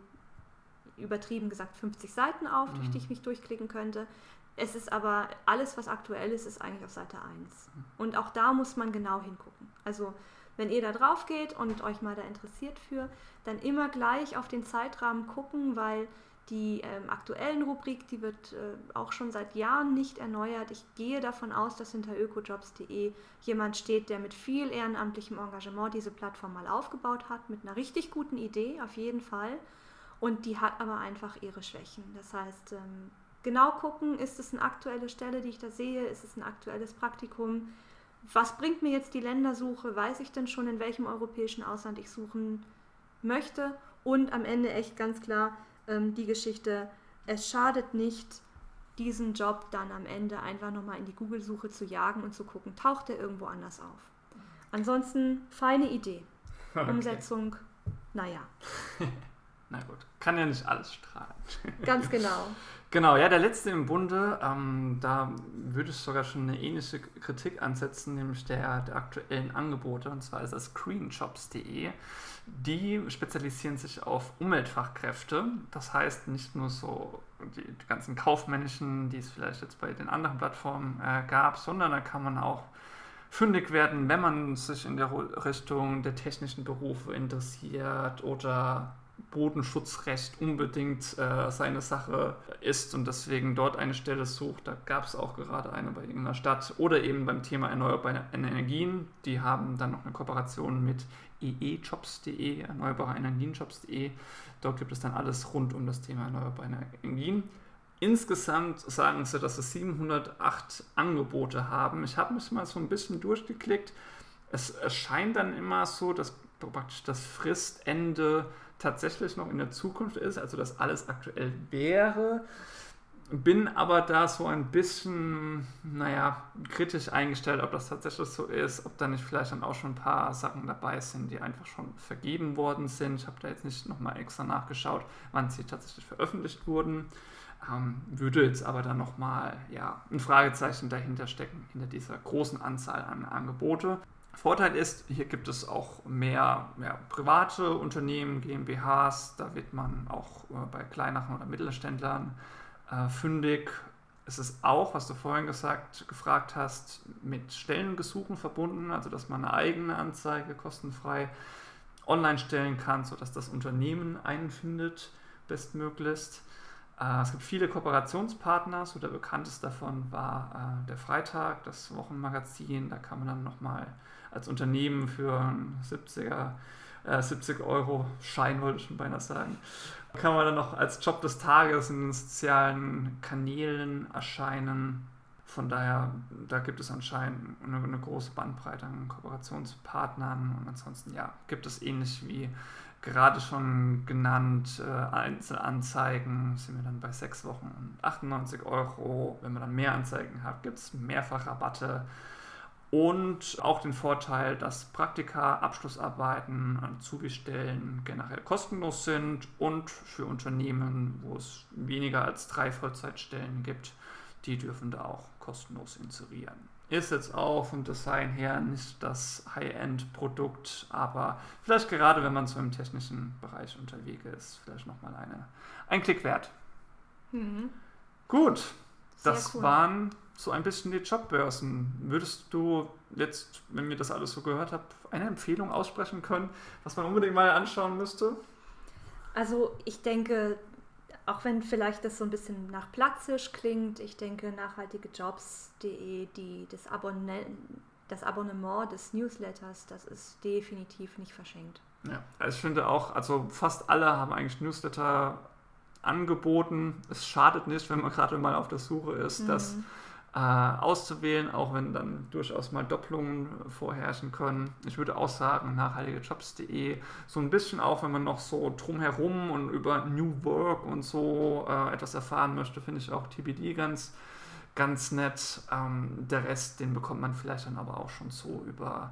übertrieben gesagt 50 Seiten auf, durch die ich mich durchklicken könnte. Es ist aber alles, was aktuell ist, ist eigentlich auf Seite 1. Und auch da muss man genau hingucken. Also wenn ihr da drauf geht und euch mal da interessiert für, dann immer gleich auf den Zeitrahmen gucken, weil die ähm, aktuellen Rubrik, die wird äh, auch schon seit Jahren nicht erneuert. Ich gehe davon aus, dass hinter ökojobs.de jemand steht, der mit viel ehrenamtlichem Engagement diese Plattform mal aufgebaut hat, mit einer richtig guten Idee, auf jeden Fall. Und die hat aber einfach ihre Schwächen. Das heißt, ähm, genau gucken, ist es eine aktuelle Stelle, die ich da sehe, ist es ein aktuelles Praktikum, was bringt mir jetzt die Ländersuche? Weiß ich denn schon, in welchem europäischen Ausland ich suchen möchte? Und am Ende echt ganz klar ähm, die Geschichte, es schadet nicht, diesen Job dann am Ende einfach nochmal in die Google-Suche zu jagen und zu gucken, taucht er irgendwo anders auf. Ansonsten feine Idee. Okay. Umsetzung, naja, Na gut, kann ja nicht alles strahlen. ganz genau. Genau, ja, der letzte im Bunde, ähm, da würde ich sogar schon eine ähnliche Kritik ansetzen, nämlich der, der aktuellen Angebote, und zwar ist das screenjobs.de. Die spezialisieren sich auf Umweltfachkräfte, das heißt nicht nur so die, die ganzen kaufmännischen, die es vielleicht jetzt bei den anderen Plattformen äh, gab, sondern da kann man auch fündig werden, wenn man sich in der Richtung der technischen Berufe interessiert oder Bodenschutzrecht unbedingt äh, seine Sache ist und deswegen dort eine Stelle sucht. Da gab es auch gerade eine bei irgendeiner Stadt oder eben beim Thema erneuerbare Energien. Die haben dann noch eine Kooperation mit eejobs.de, erneuerbare Energienjobs.de. Dort gibt es dann alles rund um das Thema erneuerbare Energien. Insgesamt sagen sie, dass sie 708 Angebote haben. Ich habe mich mal so ein bisschen durchgeklickt. Es erscheint dann immer so, dass praktisch das Fristende tatsächlich noch in der Zukunft ist, also dass alles aktuell wäre. Bin aber da so ein bisschen, naja, kritisch eingestellt, ob das tatsächlich so ist, ob da nicht vielleicht dann auch schon ein paar Sachen dabei sind, die einfach schon vergeben worden sind. Ich habe da jetzt nicht nochmal extra nachgeschaut, wann sie tatsächlich veröffentlicht wurden. Ähm, würde jetzt aber dann nochmal ja, ein Fragezeichen dahinter stecken, hinter dieser großen Anzahl an Angebote. Vorteil ist, hier gibt es auch mehr, mehr private Unternehmen, GmbHs, da wird man auch äh, bei kleineren oder Mittelständlern äh, fündig. Es ist auch, was du vorhin gesagt, gefragt hast, mit Stellengesuchen verbunden, also dass man eine eigene Anzeige kostenfrei online stellen kann, sodass das Unternehmen einen findet, bestmöglichst. Äh, es gibt viele Kooperationspartner, so der bekannteste davon war äh, der Freitag, das Wochenmagazin. Da kann man dann nochmal als Unternehmen für einen 70er, äh, 70 Euro Schein, wollte ich schon beinahe sagen, kann man dann noch als Job des Tages in den sozialen Kanälen erscheinen. Von daher, da gibt es anscheinend eine, eine große Bandbreite an Kooperationspartnern und ansonsten ja, gibt es ähnlich wie gerade schon genannt, äh, Einzelanzeigen sind wir dann bei 6 Wochen und 98 Euro. Wenn man dann mehr Anzeigen hat, gibt es mehrfach Rabatte. Und auch den Vorteil, dass Praktika, Abschlussarbeiten, Azubi-Stellen generell kostenlos sind und für Unternehmen, wo es weniger als drei Vollzeitstellen gibt, die dürfen da auch kostenlos inserieren. Ist jetzt auch vom Design her nicht das High-End-Produkt, aber vielleicht gerade, wenn man so im technischen Bereich unterwegs ist, vielleicht nochmal eine, ein Klick wert. Mhm. Gut, Sehr das cool. waren so ein bisschen die Jobbörsen. Würdest du jetzt, wenn wir das alles so gehört haben, eine Empfehlung aussprechen können, was man unbedingt mal anschauen müsste? Also ich denke, auch wenn vielleicht das so ein bisschen nach platzisch klingt, ich denke, nachhaltigejobs.de, die, das, Abonne das Abonnement des Newsletters, das ist definitiv nicht verschenkt. Ja, also ich finde auch, also fast alle haben eigentlich Newsletter angeboten. Es schadet nicht, wenn man gerade mal auf der Suche ist, mhm. dass äh, auszuwählen, auch wenn dann durchaus mal Doppelungen vorherrschen können. Ich würde auch sagen, nachhaltigejobs.de, so ein bisschen auch, wenn man noch so drumherum und über New Work und so äh, etwas erfahren möchte, finde ich auch TBD ganz, ganz nett. Ähm, der Rest, den bekommt man vielleicht dann aber auch schon so über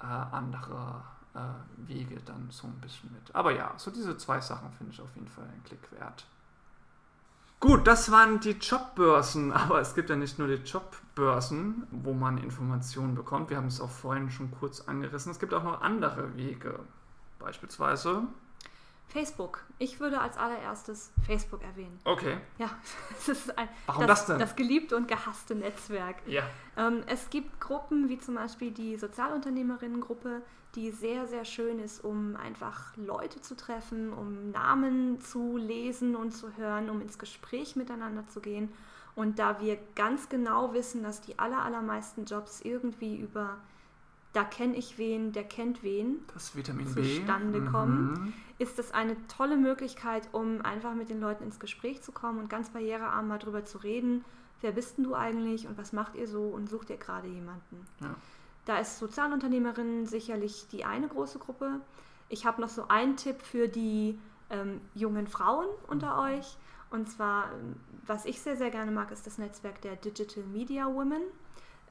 äh, andere äh, Wege dann so ein bisschen mit. Aber ja, so diese zwei Sachen finde ich auf jeden Fall einen Klick wert. Gut, das waren die Jobbörsen, aber es gibt ja nicht nur die Jobbörsen, wo man Informationen bekommt. Wir haben es auch vorhin schon kurz angerissen. Es gibt auch noch andere Wege. Beispielsweise Facebook. Ich würde als allererstes Facebook erwähnen. Okay. Ja, es ist ein, Warum das, das denn? Das geliebte und gehasste Netzwerk. Ja. Ähm, es gibt Gruppen wie zum Beispiel die Sozialunternehmerinnengruppe, die sehr, sehr schön ist, um einfach Leute zu treffen, um Namen zu lesen und zu hören, um ins Gespräch miteinander zu gehen. Und da wir ganz genau wissen, dass die aller, allermeisten Jobs irgendwie über da kenne ich wen, der kennt wen, das Vitamin zustande B. kommen, mhm. ist das eine tolle Möglichkeit, um einfach mit den Leuten ins Gespräch zu kommen und ganz barrierearm mal drüber zu reden. Wer bist denn du eigentlich und was macht ihr so und sucht ihr gerade jemanden? Ja. Da ist Sozialunternehmerinnen sicherlich die eine große Gruppe. Ich habe noch so einen Tipp für die ähm, jungen Frauen unter mhm. euch. Und zwar, ähm, was ich sehr, sehr gerne mag, ist das Netzwerk der Digital Media Women.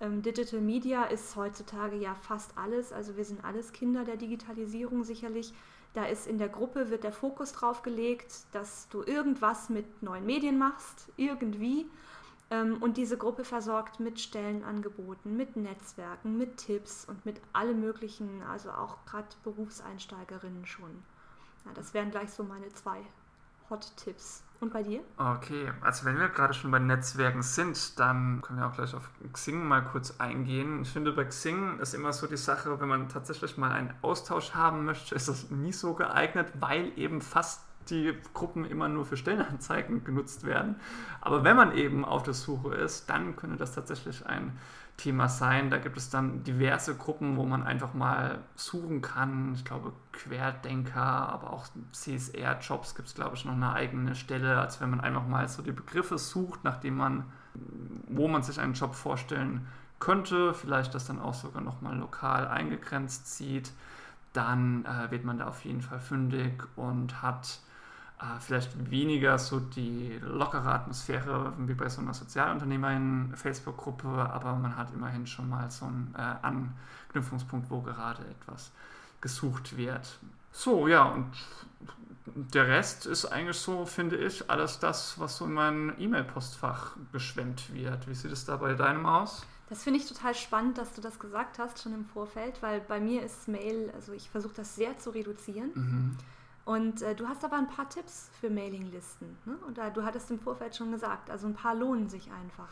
Ähm, Digital Media ist heutzutage ja fast alles. Also wir sind alles Kinder der Digitalisierung sicherlich. Da ist in der Gruppe, wird der Fokus drauf gelegt, dass du irgendwas mit neuen Medien machst, irgendwie. Ähm, und diese Gruppe versorgt mit Stellenangeboten, mit Netzwerken, mit Tipps und mit allem Möglichen, also auch gerade Berufseinsteigerinnen schon. Ja, das wären gleich so meine zwei Hot-Tipps. Und bei dir? Okay, also wenn wir gerade schon bei Netzwerken sind, dann können wir auch gleich auf Xing mal kurz eingehen. Ich finde, bei Xing ist immer so die Sache, wenn man tatsächlich mal einen Austausch haben möchte, ist das nie so geeignet, weil eben fast die Gruppen immer nur für Stellenanzeigen genutzt werden. Aber wenn man eben auf der Suche ist, dann könnte das tatsächlich ein Thema sein. Da gibt es dann diverse Gruppen, wo man einfach mal suchen kann. Ich glaube, Querdenker, aber auch CSR-Jobs gibt es, glaube ich, noch eine eigene Stelle, als wenn man einfach mal so die Begriffe sucht, nachdem man, wo man sich einen Job vorstellen könnte, vielleicht das dann auch sogar nochmal lokal eingegrenzt sieht, dann äh, wird man da auf jeden Fall fündig und hat äh, vielleicht weniger so die lockere Atmosphäre wie bei so einer Sozialunternehmerin-Facebook-Gruppe, aber man hat immerhin schon mal so einen äh, Anknüpfungspunkt, wo gerade etwas gesucht wird. So, ja, und der Rest ist eigentlich so, finde ich, alles das, was so in mein E-Mail-Postfach geschwemmt wird. Wie sieht es da bei deinem aus? Das finde ich total spannend, dass du das gesagt hast, schon im Vorfeld, weil bei mir ist Mail, also ich versuche das sehr zu reduzieren. Mhm. Und äh, du hast aber ein paar Tipps für Mailinglisten. Ne? Und äh, du hattest im Vorfeld schon gesagt, also ein paar lohnen sich einfach.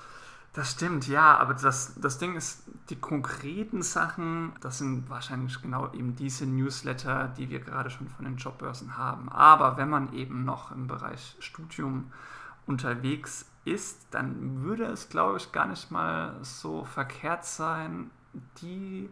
Das stimmt, ja, aber das, das Ding ist, die konkreten Sachen, das sind wahrscheinlich genau eben diese Newsletter, die wir gerade schon von den Jobbörsen haben. Aber wenn man eben noch im Bereich Studium unterwegs ist, dann würde es, glaube ich, gar nicht mal so verkehrt sein, die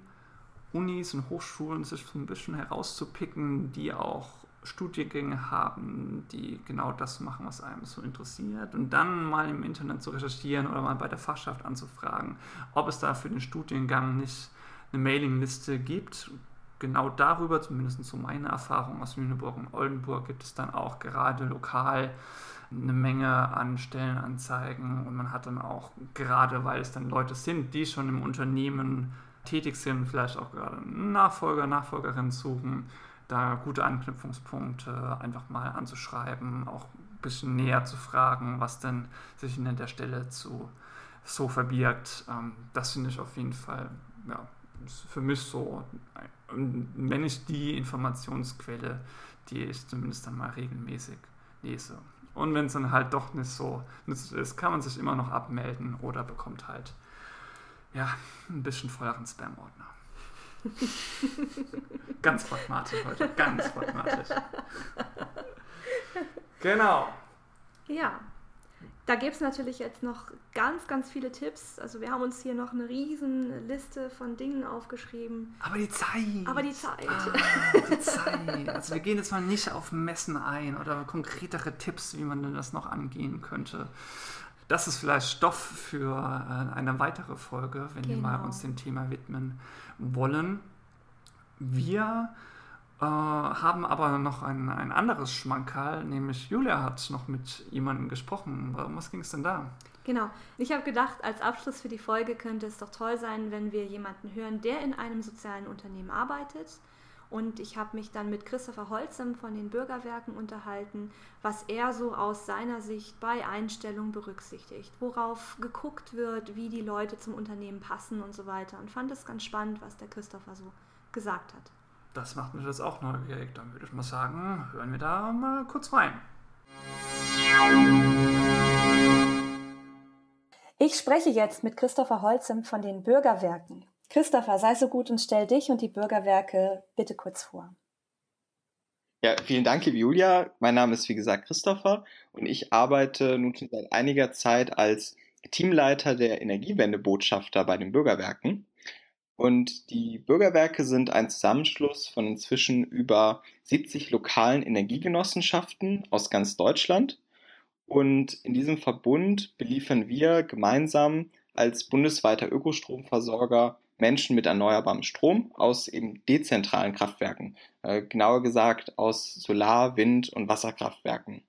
Unis und Hochschulen sich so ein bisschen herauszupicken, die auch Studiengänge haben, die genau das machen, was einem so interessiert und dann mal im Internet zu recherchieren oder mal bei der Fachschaft anzufragen, ob es da für den Studiengang nicht eine Mailingliste gibt. Genau darüber, zumindest so meine Erfahrung aus Lüneburg und Oldenburg, gibt es dann auch gerade lokal eine Menge an Stellenanzeigen und man hat dann auch, gerade weil es dann Leute sind, die schon im Unternehmen tätig sind, vielleicht auch gerade Nachfolger, Nachfolgerin suchen, da gute Anknüpfungspunkte einfach mal anzuschreiben, auch ein bisschen näher zu fragen, was denn sich hinter der Stelle zu, so verbirgt. Ähm, das finde ich auf jeden Fall ja, für mich so, wenn ich die Informationsquelle, die ich zumindest dann mal regelmäßig lese. Und wenn es dann halt doch nicht so nützlich ist, kann man sich immer noch abmelden oder bekommt halt ja, ein bisschen volleren Spam-Ordner. ganz pragmatisch heute, ganz pragmatisch. Genau. Ja, da gibt es natürlich jetzt noch ganz, ganz viele Tipps. Also wir haben uns hier noch eine riesen Liste von Dingen aufgeschrieben. Aber die Zeit. Aber die Zeit. Ah, die Zeit. Also wir gehen jetzt mal nicht auf Messen ein oder konkretere Tipps, wie man denn das noch angehen könnte. Das ist vielleicht Stoff für äh, eine weitere Folge, wenn genau. wir mal genau. uns dem Thema widmen wollen. Wir äh, haben aber noch ein, ein anderes Schmankerl, nämlich Julia hat noch mit jemandem gesprochen. Was ging es denn da? Genau. Ich habe gedacht, als Abschluss für die Folge könnte es doch toll sein, wenn wir jemanden hören, der in einem sozialen Unternehmen arbeitet und ich habe mich dann mit Christopher Holzem von den Bürgerwerken unterhalten, was er so aus seiner Sicht bei Einstellung berücksichtigt, worauf geguckt wird, wie die Leute zum Unternehmen passen und so weiter. Und fand es ganz spannend, was der Christopher so gesagt hat. Das macht mich jetzt auch neugierig. Dann würde ich mal sagen, hören wir da mal kurz rein. Ich spreche jetzt mit Christopher Holzem von den Bürgerwerken. Christopher, sei so gut und stell dich und die Bürgerwerke bitte kurz vor. Ja, vielen Dank, liebe Julia. Mein Name ist wie gesagt Christopher und ich arbeite nun schon seit einiger Zeit als Teamleiter der Energiewendebotschafter bei den Bürgerwerken. Und die Bürgerwerke sind ein Zusammenschluss von inzwischen über 70 lokalen Energiegenossenschaften aus ganz Deutschland. Und in diesem Verbund beliefern wir gemeinsam als bundesweiter Ökostromversorger Menschen mit erneuerbarem Strom aus eben dezentralen Kraftwerken, äh, genauer gesagt aus Solar-, Wind- und Wasserkraftwerken.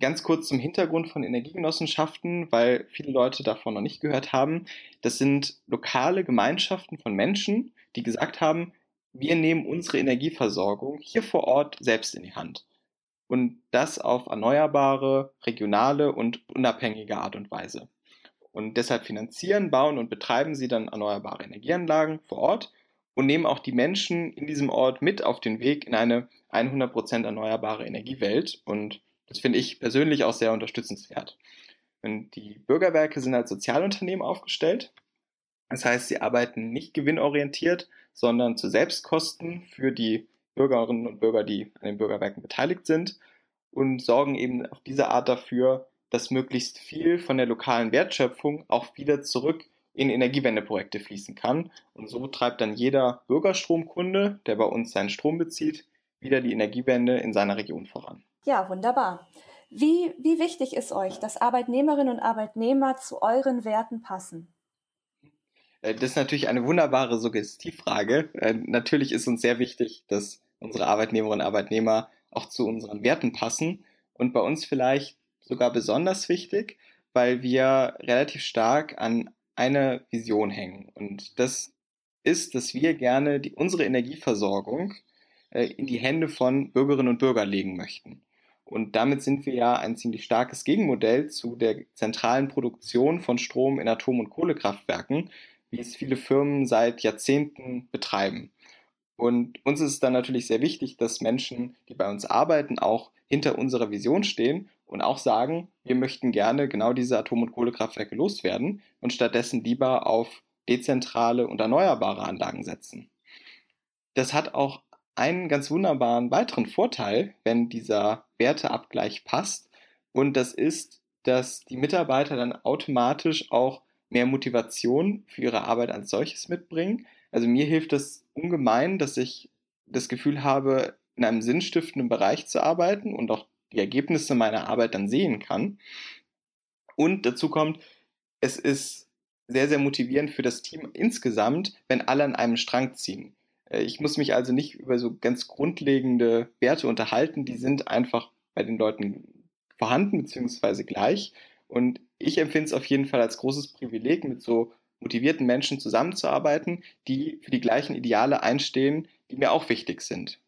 Ganz kurz zum Hintergrund von Energiegenossenschaften, weil viele Leute davon noch nicht gehört haben. Das sind lokale Gemeinschaften von Menschen, die gesagt haben, wir nehmen unsere Energieversorgung hier vor Ort selbst in die Hand. Und das auf erneuerbare, regionale und unabhängige Art und Weise. Und deshalb finanzieren, bauen und betreiben sie dann erneuerbare Energieanlagen vor Ort und nehmen auch die Menschen in diesem Ort mit auf den Weg in eine 100% erneuerbare Energiewelt. Und das finde ich persönlich auch sehr unterstützenswert. Und die Bürgerwerke sind als Sozialunternehmen aufgestellt. Das heißt, sie arbeiten nicht gewinnorientiert, sondern zu Selbstkosten für die Bürgerinnen und Bürger, die an den Bürgerwerken beteiligt sind und sorgen eben auf diese Art dafür, dass möglichst viel von der lokalen Wertschöpfung auch wieder zurück in Energiewendeprojekte fließen kann. Und so treibt dann jeder Bürgerstromkunde, der bei uns seinen Strom bezieht, wieder die Energiewende in seiner Region voran. Ja, wunderbar. Wie, wie wichtig ist euch, dass Arbeitnehmerinnen und Arbeitnehmer zu euren Werten passen? Äh, das ist natürlich eine wunderbare Suggestivfrage. Äh, natürlich ist uns sehr wichtig, dass unsere Arbeitnehmerinnen und Arbeitnehmer auch zu unseren Werten passen und bei uns vielleicht sogar besonders wichtig, weil wir relativ stark an eine Vision hängen. Und das ist, dass wir gerne die, unsere Energieversorgung äh, in die Hände von Bürgerinnen und Bürgern legen möchten. Und damit sind wir ja ein ziemlich starkes Gegenmodell zu der zentralen Produktion von Strom in Atom- und Kohlekraftwerken, wie es viele Firmen seit Jahrzehnten betreiben. Und uns ist es dann natürlich sehr wichtig, dass Menschen, die bei uns arbeiten, auch hinter unserer Vision stehen und auch sagen, wir möchten gerne genau diese Atom- und Kohlekraftwerke loswerden und stattdessen lieber auf dezentrale und erneuerbare Anlagen setzen. Das hat auch einen ganz wunderbaren weiteren Vorteil, wenn dieser Werteabgleich passt. Und das ist, dass die Mitarbeiter dann automatisch auch mehr Motivation für ihre Arbeit als solches mitbringen. Also mir hilft das ungemein, dass ich das Gefühl habe, in einem sinnstiftenden Bereich zu arbeiten und auch die Ergebnisse meiner Arbeit dann sehen kann. Und dazu kommt, es ist sehr, sehr motivierend für das Team insgesamt, wenn alle an einem Strang ziehen. Äh, ich muss mich also nicht über so ganz grundlegende Werte unterhalten, die sind einfach bei den Leuten vorhanden bzw. gleich. Und ich empfinde es auf jeden Fall als großes Privileg, mit so motivierten Menschen zusammenzuarbeiten, die für die gleichen Ideale einstehen, die mir auch wichtig sind.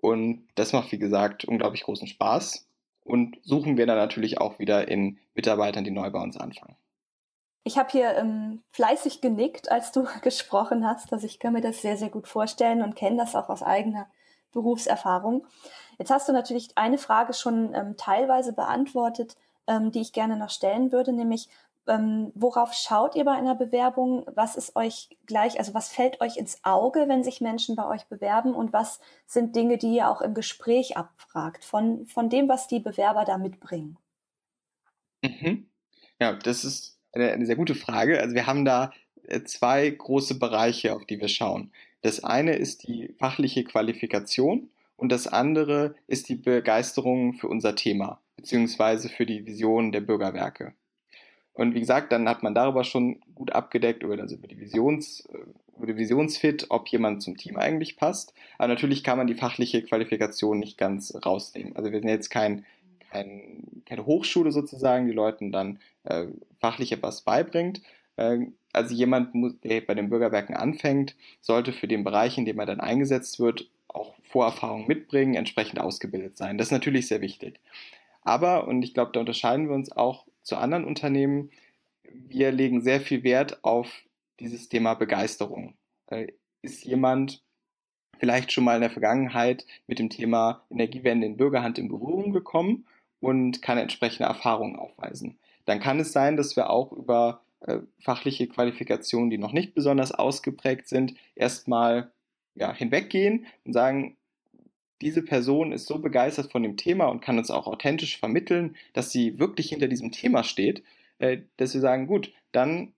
Und das macht, wie gesagt, unglaublich großen Spaß. Und suchen wir dann natürlich auch wieder in Mitarbeitern, die neu bei uns anfangen. Ich habe hier ähm, fleißig genickt, als du gesprochen hast. Also ich kann mir das sehr, sehr gut vorstellen und kenne das auch aus eigener Berufserfahrung. Jetzt hast du natürlich eine Frage schon ähm, teilweise beantwortet, ähm, die ich gerne noch stellen würde, nämlich ähm, worauf schaut ihr bei einer Bewerbung? Was ist euch gleich, also was fällt euch ins Auge, wenn sich Menschen bei euch bewerben und was sind Dinge, die ihr auch im Gespräch abfragt von, von dem, was die Bewerber da mitbringen? Mhm. Ja, das ist eine, eine sehr gute Frage. Also wir haben da äh, zwei große Bereiche, auf die wir schauen. Das eine ist die fachliche Qualifikation und das andere ist die Begeisterung für unser Thema beziehungsweise für die Vision der Bürgerwerke. Und wie gesagt, dann hat man darüber schon gut abgedeckt, über, also über, die Visions, über die Visionsfit, ob jemand zum Team eigentlich passt. Aber natürlich kann man die fachliche Qualifikation nicht ganz rausnehmen. Also wir sind jetzt kein, kein, keine Hochschule sozusagen, die Leuten dann äh, fachlich etwas beibringt. Äh, also jemand, der bei den Bürgerwerken anfängt, sollte für den Bereich, in dem er dann eingesetzt wird, auch Vorerfahrung mitbringen, entsprechend ausgebildet sein. Das ist natürlich sehr wichtig. Aber, und ich glaube, da unterscheiden wir uns auch zu anderen Unternehmen, wir legen sehr viel Wert auf dieses Thema Begeisterung. Ist jemand vielleicht schon mal in der Vergangenheit mit dem Thema Energiewende in Bürgerhand in Berührung gekommen und kann entsprechende Erfahrungen aufweisen? Dann kann es sein, dass wir auch über äh, fachliche Qualifikationen, die noch nicht besonders ausgeprägt sind, erstmal ja, hinweggehen und sagen, diese Person ist so begeistert von dem Thema und kann uns auch authentisch vermitteln, dass sie wirklich hinter diesem Thema steht, äh, dass wir sagen, gut, dann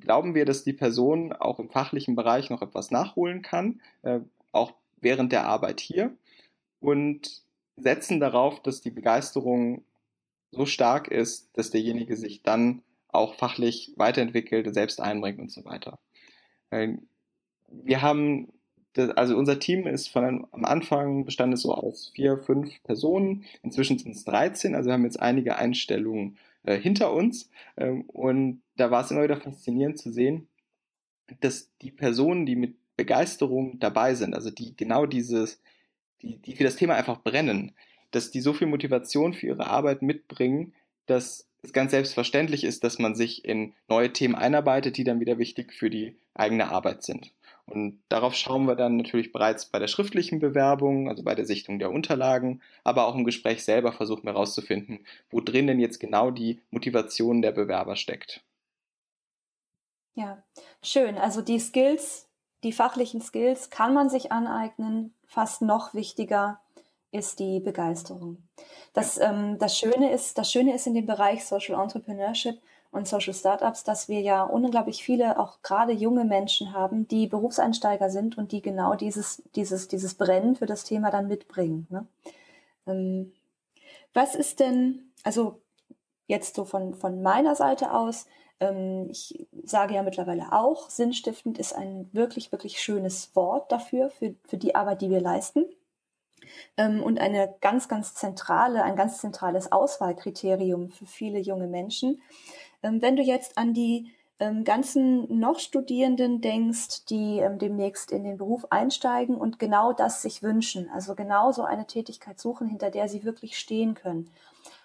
glauben wir, dass die Person auch im fachlichen Bereich noch etwas nachholen kann, äh, auch während der Arbeit hier und setzen darauf, dass die Begeisterung so stark ist, dass derjenige sich dann auch fachlich weiterentwickelt, selbst einbringt und so weiter. Äh, wir haben das, also unser Team ist von am Anfang bestand es so aus vier, fünf Personen. Inzwischen sind es 13, also wir haben jetzt einige Einstellungen äh, hinter uns. Ähm, und da war es immer wieder faszinierend zu sehen, dass die Personen, die mit Begeisterung dabei sind, also die genau dieses, die, die für das Thema einfach brennen, dass die so viel Motivation für ihre Arbeit mitbringen, dass es ganz selbstverständlich ist, dass man sich in neue Themen einarbeitet, die dann wieder wichtig für die eigene Arbeit sind. Und darauf schauen wir dann natürlich bereits bei der schriftlichen Bewerbung, also bei der Sichtung der Unterlagen, aber auch im Gespräch selber versuchen wir herauszufinden, wo drin denn jetzt genau die Motivation der Bewerber steckt. Ja, schön. Also die Skills, die fachlichen Skills kann man sich aneignen. Fast noch wichtiger ist die Begeisterung. Das, ähm, das, Schöne ist, das Schöne ist in dem Bereich Social Entrepreneurship und Social Startups, dass wir ja unglaublich viele, auch gerade junge Menschen haben, die Berufseinsteiger sind und die genau dieses, dieses, dieses Brennen für das Thema dann mitbringen. Ne? Ähm, was ist denn, also jetzt so von, von meiner Seite aus, ähm, ich sage ja mittlerweile auch, sinnstiftend ist ein wirklich, wirklich schönes Wort dafür, für, für die Arbeit, die wir leisten. Ähm, und eine ganz, ganz zentrale, ein ganz zentrales Auswahlkriterium für viele junge Menschen. Ähm, wenn du jetzt an die ähm, ganzen noch Studierenden denkst, die ähm, demnächst in den Beruf einsteigen und genau das sich wünschen, also genau so eine Tätigkeit suchen, hinter der sie wirklich stehen können.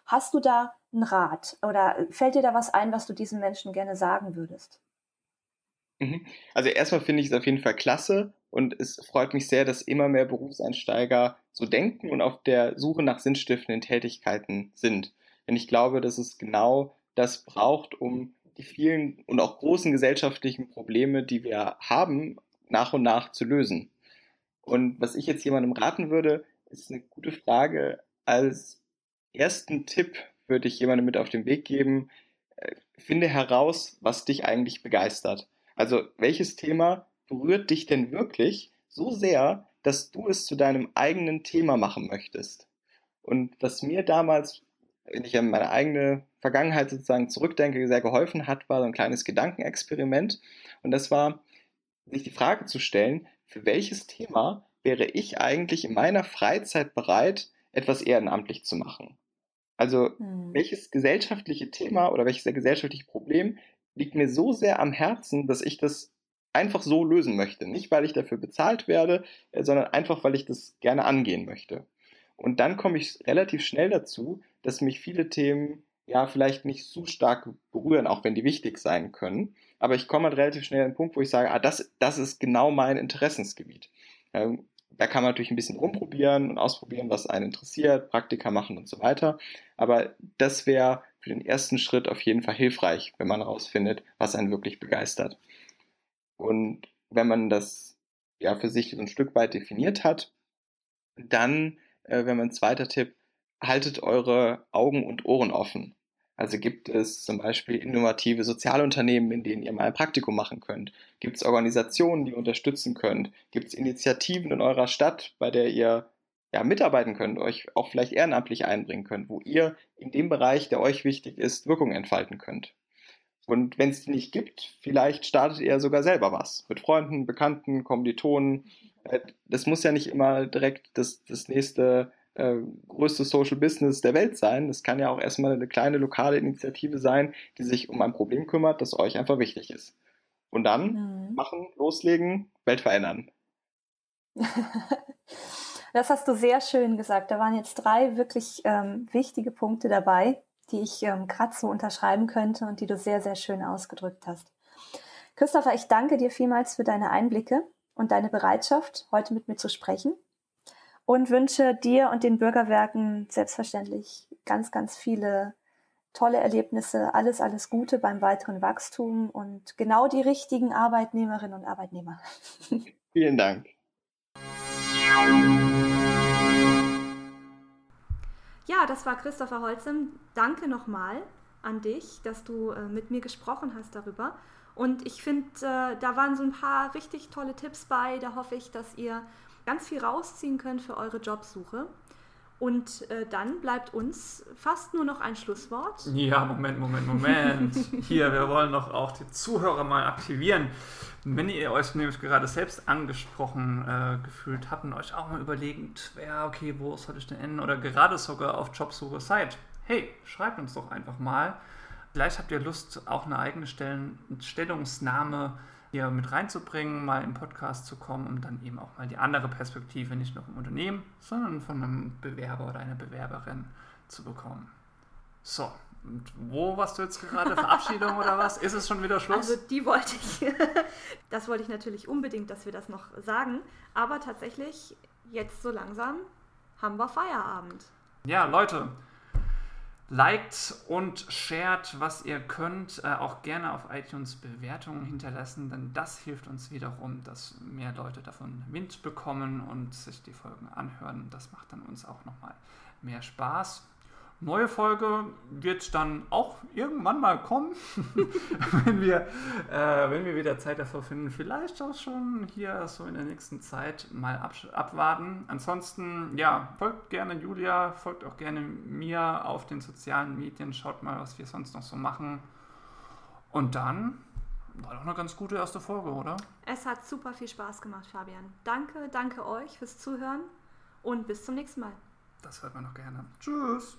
Hast du da einen Rat oder fällt dir da was ein, was du diesen Menschen gerne sagen würdest? Mhm. Also erstmal finde ich es auf jeden Fall klasse und es freut mich sehr, dass immer mehr Berufseinsteiger so denken und auf der Suche nach sinnstiftenden Tätigkeiten sind. Denn ich glaube, dass es genau das braucht, um die vielen und auch großen gesellschaftlichen Probleme, die wir haben, nach und nach zu lösen. Und was ich jetzt jemandem raten würde, ist eine gute Frage. Als ersten Tipp würde ich jemandem mit auf den Weg geben, äh, finde heraus, was dich eigentlich begeistert. Also welches Thema berührt dich denn wirklich so sehr, dass du es zu deinem eigenen Thema machen möchtest? Und was mir damals, wenn ich an meine eigene Vergangenheit sozusagen zurückdenke, sehr geholfen hat, war so ein kleines Gedankenexperiment. Und das war, sich die Frage zu stellen, für welches Thema wäre ich eigentlich in meiner Freizeit bereit, etwas ehrenamtlich zu machen? Also, hm. welches gesellschaftliche Thema oder welches gesellschaftliche Problem liegt mir so sehr am Herzen, dass ich das einfach so lösen möchte. Nicht, weil ich dafür bezahlt werde, äh, sondern einfach, weil ich das gerne angehen möchte. Und dann komme ich relativ schnell dazu, dass mich viele Themen ja vielleicht nicht so stark berühren, auch wenn die wichtig sein können. Aber ich komme halt relativ schnell an den Punkt, wo ich sage, ah, das, das ist genau mein Interessensgebiet. Ähm, da kann man natürlich ein bisschen rumprobieren und ausprobieren, was einen interessiert, Praktika machen und so weiter. Aber das wäre für den ersten Schritt auf jeden Fall hilfreich, wenn man herausfindet, was einen wirklich begeistert. Und wenn man das ja für sich so ein Stück weit definiert hat, dann, äh, wenn man zweiter Tipp, haltet eure Augen und Ohren offen. Also gibt es zum Beispiel innovative Sozialunternehmen, in denen ihr mal ein Praktikum machen könnt? Gibt es Organisationen, die ihr unterstützen könnt? Gibt es Initiativen in eurer Stadt, bei der ihr ja, mitarbeiten könnt, euch auch vielleicht ehrenamtlich einbringen könnt, wo ihr in dem Bereich, der euch wichtig ist, Wirkung entfalten könnt? Und wenn es die nicht gibt, vielleicht startet ihr sogar selber was. Mit Freunden, Bekannten, Kommilitonen. Äh, das muss ja nicht immer direkt das, das nächste äh, größte Social Business der Welt sein. Das kann ja auch erstmal eine kleine lokale Initiative sein, die sich um ein Problem kümmert, das euch einfach wichtig ist. Und dann mhm. machen, loslegen, Welt verändern. das hast du sehr schön gesagt. Da waren jetzt drei wirklich ähm, wichtige Punkte dabei die ich ähm, gerade so unterschreiben könnte und die du sehr, sehr schön ausgedrückt hast. Christopher, ich danke dir vielmals für deine Einblicke und deine Bereitschaft, heute mit mir zu sprechen und wünsche dir und den Bürgerwerken selbstverständlich ganz, ganz viele tolle Erlebnisse, alles, alles Gute beim weiteren Wachstum und genau die richtigen Arbeitnehmerinnen und Arbeitnehmer. Vielen Dank. Ja, das war Christopher Holzem. Danke nochmal an dich, dass du äh, mit mir gesprochen hast darüber. Und ich finde, äh, da waren so ein paar richtig tolle Tipps bei. Da hoffe ich, dass ihr ganz viel rausziehen könnt für eure Jobsuche. Und äh, dann bleibt uns fast nur noch ein Schlusswort. Ja, Moment, Moment, Moment. Hier, wir wollen doch auch die Zuhörer mal aktivieren. Wenn ihr euch nämlich gerade selbst angesprochen äh, gefühlt habt und euch auch mal überlegt, ja, okay, wo soll ich denn enden oder gerade sogar auf Jobsuche seid, hey, schreibt uns doch einfach mal. Vielleicht habt ihr Lust, auch eine eigene Stellen Stellungsnahme hier mit reinzubringen, mal im Podcast zu kommen, um dann eben auch mal die andere Perspektive nicht nur vom Unternehmen, sondern von einem Bewerber oder einer Bewerberin zu bekommen. So, und wo warst du jetzt gerade? Verabschiedung oder was? Ist es schon wieder Schluss? Also die wollte ich. Das wollte ich natürlich unbedingt, dass wir das noch sagen. Aber tatsächlich, jetzt so langsam haben wir Feierabend. Ja, Leute, liked und shared, was ihr könnt. Äh, auch gerne auf iTunes Bewertungen hinterlassen, denn das hilft uns wiederum, dass mehr Leute davon Wind bekommen und sich die Folgen anhören. Das macht dann uns auch nochmal mehr Spaß. Neue Folge wird dann auch irgendwann mal kommen, wenn, wir, äh, wenn wir wieder Zeit dafür finden. Vielleicht auch schon hier so in der nächsten Zeit mal ab, abwarten. Ansonsten, ja, folgt gerne Julia, folgt auch gerne mir auf den sozialen Medien. Schaut mal, was wir sonst noch so machen. Und dann war doch eine ganz gute erste Folge, oder? Es hat super viel Spaß gemacht, Fabian. Danke, danke euch fürs Zuhören und bis zum nächsten Mal. Das hört man noch gerne. Tschüss.